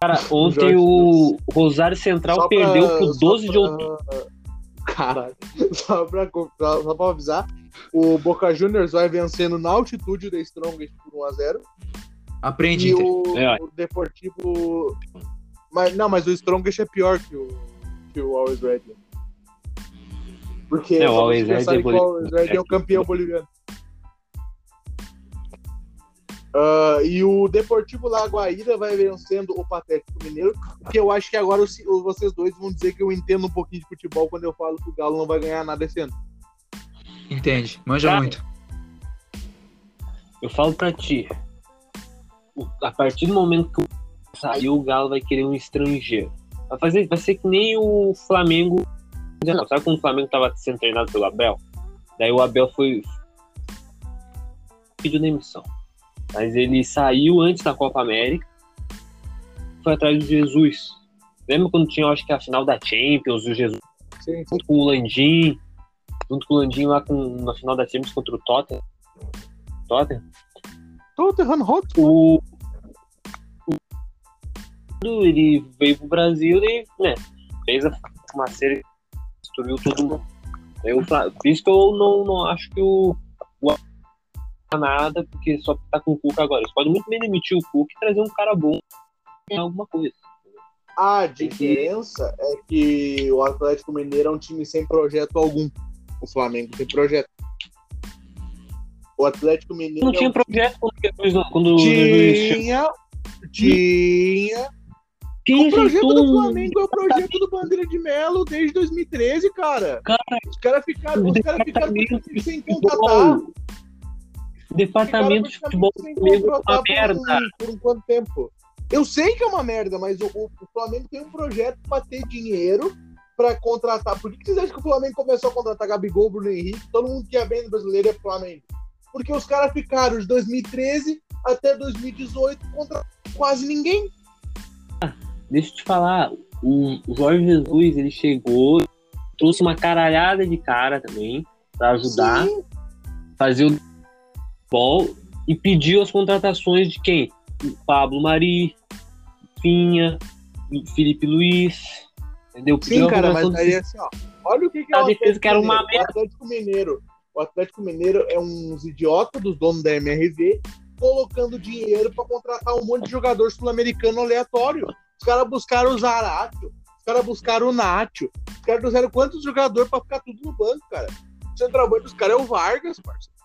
Cara, ontem Jorge o Rosário Central Só pra- perdeu pro só 12 de pra- outubro. Caralho. Só pra, só, pra avisar, o Boca Juniors vai vencendo na altitude da Strongest por 1x0. Aprende, E Inter. o, É. o Deportivo. Mas, não, mas o Strongest é pior que o, que o Always Red. Porque É, o Always Red é que o Always Red é o campeão boliviano. Ah, e o Deportivo Lagoaíra vai vencendo o Patético Mineiro, que eu acho que agora os- vocês dois vão dizer que eu entendo um pouquinho de futebol quando eu falo que o Galo não vai ganhar nada esse ano. Entende? Manja Cara, muito. Eu falo pra ti. A partir do momento que saiu, o Galo vai querer um estrangeiro. Vai, fazer, vai ser que nem o Flamengo. Sabe quando o Flamengo tava sendo treinado pelo Abel? Daí o Abel foi. pediu demissão. Mas ele saiu antes da Copa América. Foi atrás do Jesus. Lembra quando tinha, acho que a final da Champions, o Jesus Sim, com o Landim? junto com o Landinho lá com, na final da Champions contra o Tottenham. Tottenham. Tottenham Hotspur. O, o ele veio pro Brasil e né, fez a- uma série destruiu todo mundo. Eu, por isso que eu não, não acho que o, o nada, porque só tá com o Cuca agora. Eles podem muito bem demitir o Cuca e trazer um cara bom em alguma coisa. A diferença é que o Atlético Mineiro é um time sem projeto algum. O Flamengo tem projeto. O Atlético Mineiro Não é tinha um projeto quando, quando, tinha, tinha. Quem O projeto do Flamengo é o projeto do Bandeira de Melo desde 2013, cara. Cara, Os caras ficaram, cara de sem contratar. Departamento de futebol Flamengo é uma merda. Por, um- por quanto tempo? Eu sei que é uma merda, mas o, o- Flamengo tem um projeto para ter dinheiro para contratar. Por que que vocês acham que o Flamengo começou a contratar Gabigol, Bruno Henrique? Todo mundo que é bem no brasileiro é Flamengo. Porque os caras ficaram de 2013 até 2018 contra quase ninguém. Deixa eu te falar, o Jorge Jesus, ele chegou, trouxe uma caralhada de cara também pra ajudar, Sim, fazer o futebol e pediu as contratações de quem? Pablo Mari, Finha, Felipe Luiz, entendeu? sim, Pediu cara, mas aí assim, ó. Olha o que, que é A o defesa que era uma Mineiro. O Atlético Mineiro. O Atlético Mineiro é uns idiotas dos donos da MRV colocando dinheiro para contratar um monte de jogador sul-americano aleatório. Os caras buscaram o Zaratio, os caras buscaram o Nacho, os caras trouxeram quantos jogadores para ficar tudo no banco, cara. O centroavante dos caras é o Vargas, parceiro.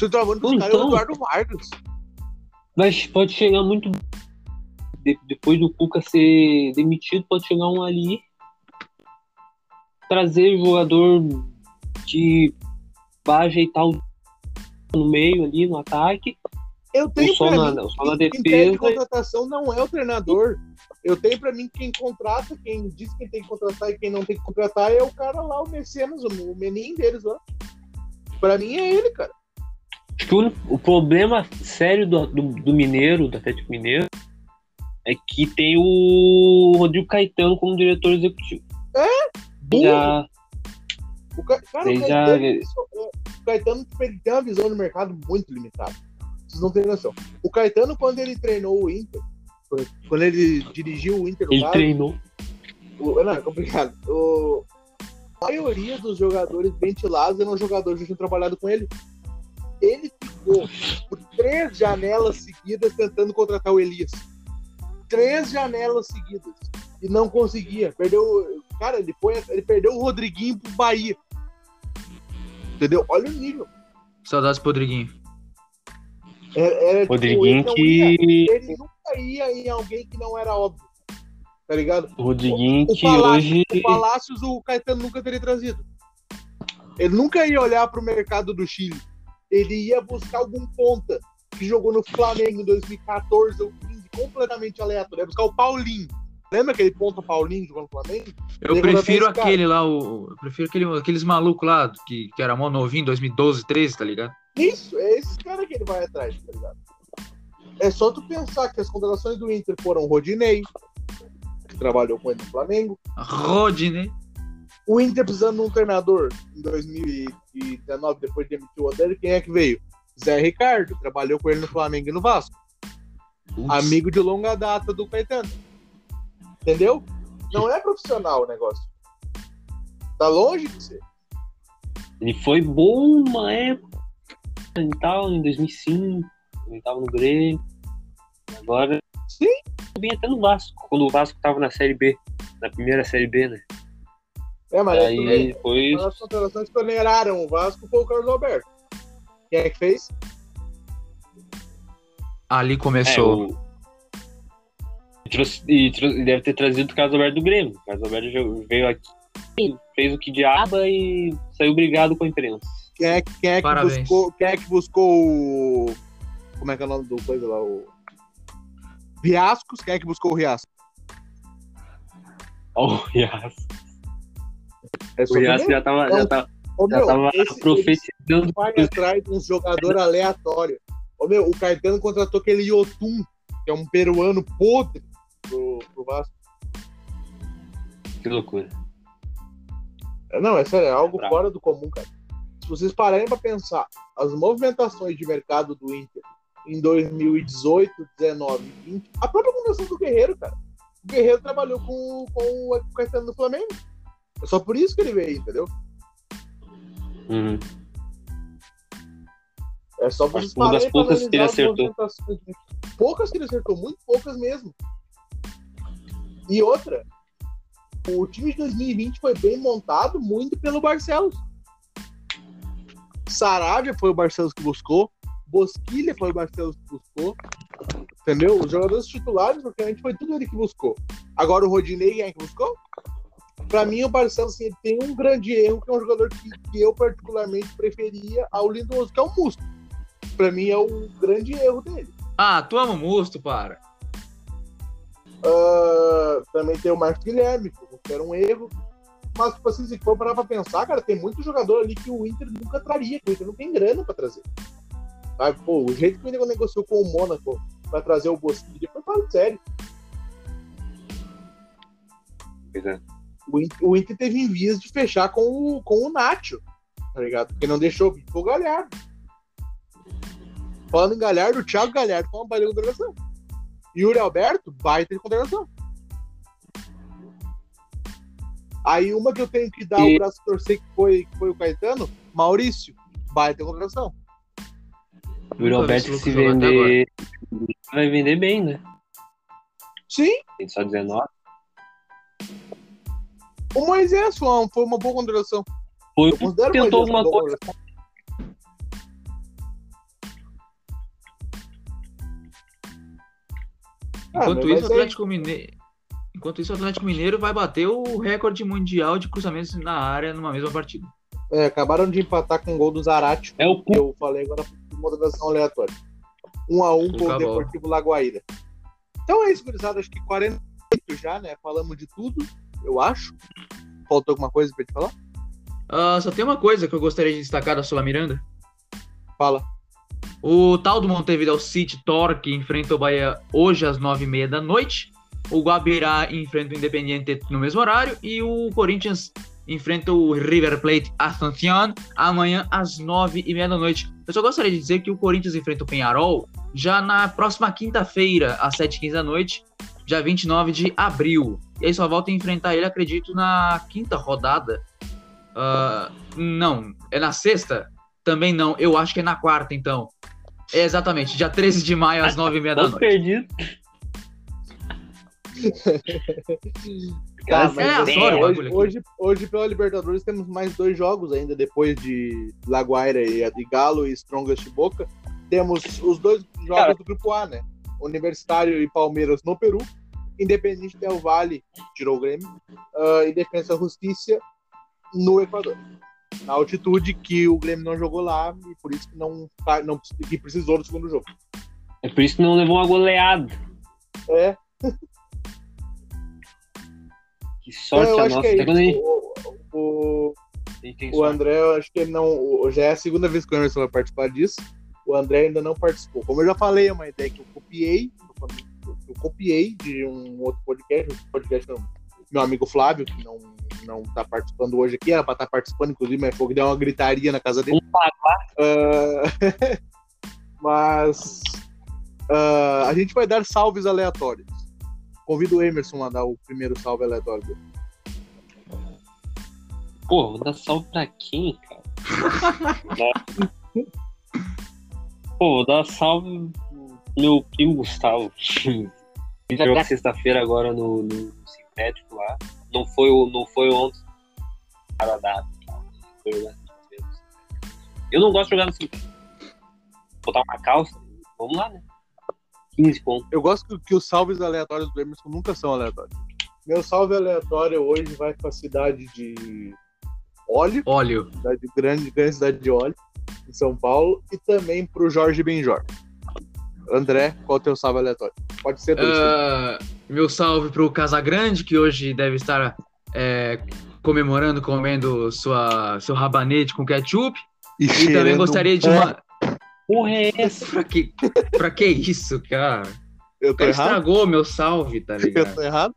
Centroavante dos Então. caras é o Eduardo Vargas. Mas pode chegar muito. de- depois do Cuca ser demitido, pode chegar um ali. Trazer jogador que vai ajeitar o no meio ali, no ataque. Eu tenho só pra na- mim, só na quem- quem defesa. pede contratação não é o treinador. Eu tenho pra mim quem contrata, quem diz quem tem que contratar e quem não tem que contratar é o cara lá, o Mecenas, o meninho deles lá. Pra mim é ele, cara. Acho que o, o problema sério do, do, do Mineiro, do Atlético Mineiro, é que tem o Rodrigo Caetano como diretor executivo. Burro. Já, O, ca... cara, o Ele Caetano, já- é, o Caetano tipo, tem uma visão de mercado muito limitada. Vocês não têm noção. O Caetano, quando ele treinou o Inter, quando ele dirigiu o Inter ele caso, treinou. O- não, é complicado. O- a maioria dos jogadores ventilados eram jogadores que tinham trabalhado com ele. Ele ficou por três janelas seguidas tentando contratar o Elias. Três janelas seguidas. E não conseguia. Perdeu. Cara, ele, foi, ele perdeu o Rodriguinho pro Bahia. Entendeu? Olha o nível. Saudades, Podriguinho. Era, era, tipo, Rodriguinho ele não ia- que. ele nunca ia em alguém que não era óbvio. Tá ligado? O Rodriguinho O que Palácio- hoje. o Palácios o Caetano nunca teria trazido. Ele nunca ia olhar para o mercado do Chile. Ele ia buscar algum ponta que jogou no Flamengo em 2014 ou 15, completamente aleatório. Ia buscar o Paulinho. Lembra aquele ponta Paulinho jogou no Flamengo? Eu Ele prefiro aquele lá, o, eu prefiro aquele, aqueles malucos lá, que, que era mó novinho, 2012, 13, tá ligado? Isso, é esse cara que ele vai atrás, tá ligado? É só tu pensar que as contratações do Inter foram o Rodinei, que trabalhou com ele no Flamengo, Rodney. O Inter precisando de um treinador em 2019, depois de demitir o Odair, quem é que veio? Zé Ricardo, trabalhou com ele no Flamengo e no Vasco. Amigo de longa data do Caetano. Entendeu? Não é profissional o negócio. Tá longe de ser. Ele foi bom uma época e tal, em 2005. Ele tava no Grêmio. Agora. Sim. Bem até no Vasco, quando o Vasco tava na Série B. Na primeira Série B, né? É, mas Aí também, depois. das contratações que oneraram o Vasco foi o Carlos Alberto. Quem é que fez? Ali É, começou. o... e trouxe- E deve ter trazido o Carlos Alberto do Grêmio. O Carlos Alberto veio aqui, fez o que diaba e saiu brigado com a imprensa. Quem é, que- quem é que buscou? Quem é que buscou o. Como é que é o nome do coisa lá? O. Riascos? Quem é que buscou o Riascos? Ó, o Yas. É O só Yas que já tava, Não, já tava, Ô, já meu, tava esse- profetizando. vai atrás de um jogador aleatório. Ô, meu, o Caetano contratou aquele Yotun, que é um peruano podre pro, pro Vasco. Que loucura. É, Não, é sério, é algo Bravo. fora do comum, cara. Se vocês pararem pra pensar, as movimentações de mercado do Inter em 2018, 19 e 20, a própria conversão do Guerreiro, cara. O Guerreiro trabalhou com, com o Caetano do Flamengo. É só por isso que ele veio, entendeu? Uhum. É só Acho que uma das poucas que ele acertou. Poucas que ele acertou, muito poucas mesmo. E outra, o time de 2020 foi bem montado muito pelo Barcelos. Saravia foi o Barcelos que buscou, Bosquilha foi o Barcelos que buscou, entendeu? Os jogadores titulares, praticamente foi tudo ele que buscou. Agora o Rodinei, quem é que buscou? Pra mim, o Barcelos assim, tem um grande erro, que é um jogador que, que eu particularmente preferia ao Lindoso, que é o Musto. Pra mim, é o grande erro dele. Ah, tu ama o Musto, para. Ah, também tem o Marcos Guilherme, que era um erro. Mas, tipo assim, se for parar pra pensar, cara, tem muito jogador ali que o Inter nunca traria, que o Inter não tem grana pra trazer. Sabe? Pô, o jeito que o Inter negociou com o Mônaco pra trazer o Bosquilha foi fala de sério. Pois é. O Inter, o Inter teve em vias de fechar com o, com o Nacho, tá ligado? Porque não deixou vir pro Galhardo. Falando em Galhardo, o Thiago Galhardo foi uma baita contratação. Yuri Alberto, baita de contratação. Aí uma que eu tenho que dar E- o braço torcer que foi, que foi o Caetano, Maurício, baita de contratação. O Yuri Alberto, se vender, vai vender bem, né? Sim, Tem só 19. O Moisés foi uma, foi uma boa contratação. Foi, tentou uma alguma boa coisa. Ah, Enquanto mas isso, o Atlético Mineiro. Enquanto isso, o Atlético Mineiro vai bater o recorde mundial de cruzamentos na área numa mesma partida. É, acabaram de empatar com o gol do Zarate. É o que eu falei agora por moderação aleatória. Um a um com o Acabou. Deportivo Lagoaíra. Então é isso, gurizada. Acho que 48 já, né? Falamos de tudo, eu acho. Faltou alguma coisa pra te falar? Ah, só tem uma coisa que eu gostaria de destacar da Sula Miranda. Fala. O tal do Montevideo City Torque enfrenta o Bahia hoje às 9h30 da noite. O Guabirá enfrenta o Independiente no mesmo horário. E o Corinthians enfrenta o River Plate Asunción amanhã às 9h30 da noite. Eu só gostaria de dizer que o Corinthians enfrenta o Penharol já na próxima quinta-feira, às 7h15 da noite, dia 29 de abril. E aí só volta a enfrentar ele, acredito, na quinta rodada. Ah, não, é na sexta? Também não, eu acho que é na quarta, então. É exatamente, dia 13 de maio, às 9h30 da Todo noite. perdido. Cara, é aleatório o hoje, hoje, hoje, pela Libertadores, temos mais dois jogos ainda, depois de Laguaira e, e Galo e Strongest Boca. Temos os dois jogos Cara. do Grupo A, né? Universitário e Palmeiras no Peru. Independente Del Vale, tirou o Grêmio. ah, e Defensa Justiça no Equador. Na altitude que o Grêmio não jogou lá e por isso que não, não que precisou do segundo jogo. É por isso que não levou uma goleada. É, Que sorte eu a nossa. é Até quando a isso. gente, O- o, O. André, eu acho que ele não. Já é a segunda vez que o Emerson vai participar disso. O André ainda não participou. Como eu já falei, é uma ideia que eu copiei. Eu copiei de um outro podcast, um podcast do meu amigo Flávio, que não, não tá participando hoje aqui, era pra estar participando, inclusive, mas foi que deu uma gritaria na casa dele. Um. Ah, mas ah, a gente vai dar salves aleatórios. Convido o Emerson a dar o primeiro salve aleatório dele. Pô, vou dar salve pra quem, cara? Pô, vou dar salve meu primo Gustavo. Ele vai jogar sexta-feira agora no, no sintético lá. Não foi, o- não foi ontem. Cara dado. No sintético. Eu não gosto de jogar no sintético. Botar uma calça, vamos lá, né? 15 pontos. Eu gosto que, que os salves aleatórios do Emerson nunca são aleatórios. Meu salve aleatório hoje vai para a cidade de Óleo, Óleo. cidade grande, grande cidade de Óleo, em São Paulo, e também para o Jorge Benjor. André, qual é o teu salve aleatório? Pode ser dois. Ah, meu salve pro Casagrande, que hoje deve estar é, comemorando, comendo sua, seu rabanete com ketchup. E também cheirando gostaria de um uma. Porra, é essa? Pra que, pra que isso, cara? Eu O tô cara errado? estragou meu salve, tá Eu ligado? tô errado?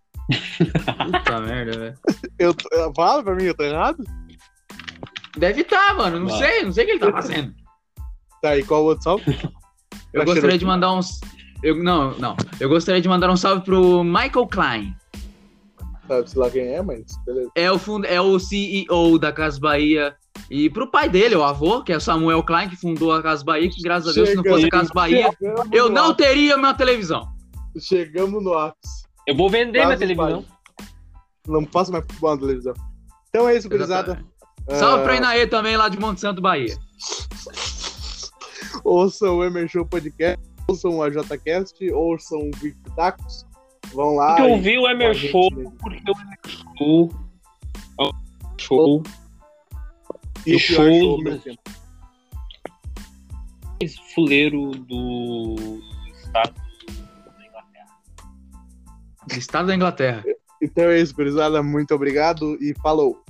Puta merda, velho. Eu tô... Fala pra mim, eu tô errado? Deve estar, mano. Não Ah. sei, não sei o que ele tá fazendo. Tá, e qual o outro salve? Eu gostaria de mandar uns. Eu, não, não. Eu gostaria de mandar um salve pro Michael Klein. Sabe se lá quem é, mas beleza. É o, fund... é o CEO da Casa Bahia. E pro pai dele, o avô, que é o Samuel Klein, que fundou a Casa Bahia, que graças a Deus, se não fosse a Casa Bahia, Chegamos eu não ápice. teria minha televisão. Chegamos no ápice. Eu vou vender minha Casos televisão. Bahia. Não posso mais futebol na televisão. Então é isso, gurizada. Salve pra Ah, Inaê também, lá de Monte Santo, Bahia. Ouçam o Emer Show Podcast, ouçam a JCast, ouçam o Victor Tacos. Vão lá. Porque eu vi o com a Emer gente Show, mesmo. porque o Emer Show. é o Show E show show do tempo. fuleiro do estado da Inglaterra. Estado da Inglaterra. Então é isso, gurizada. Muito obrigado e falou.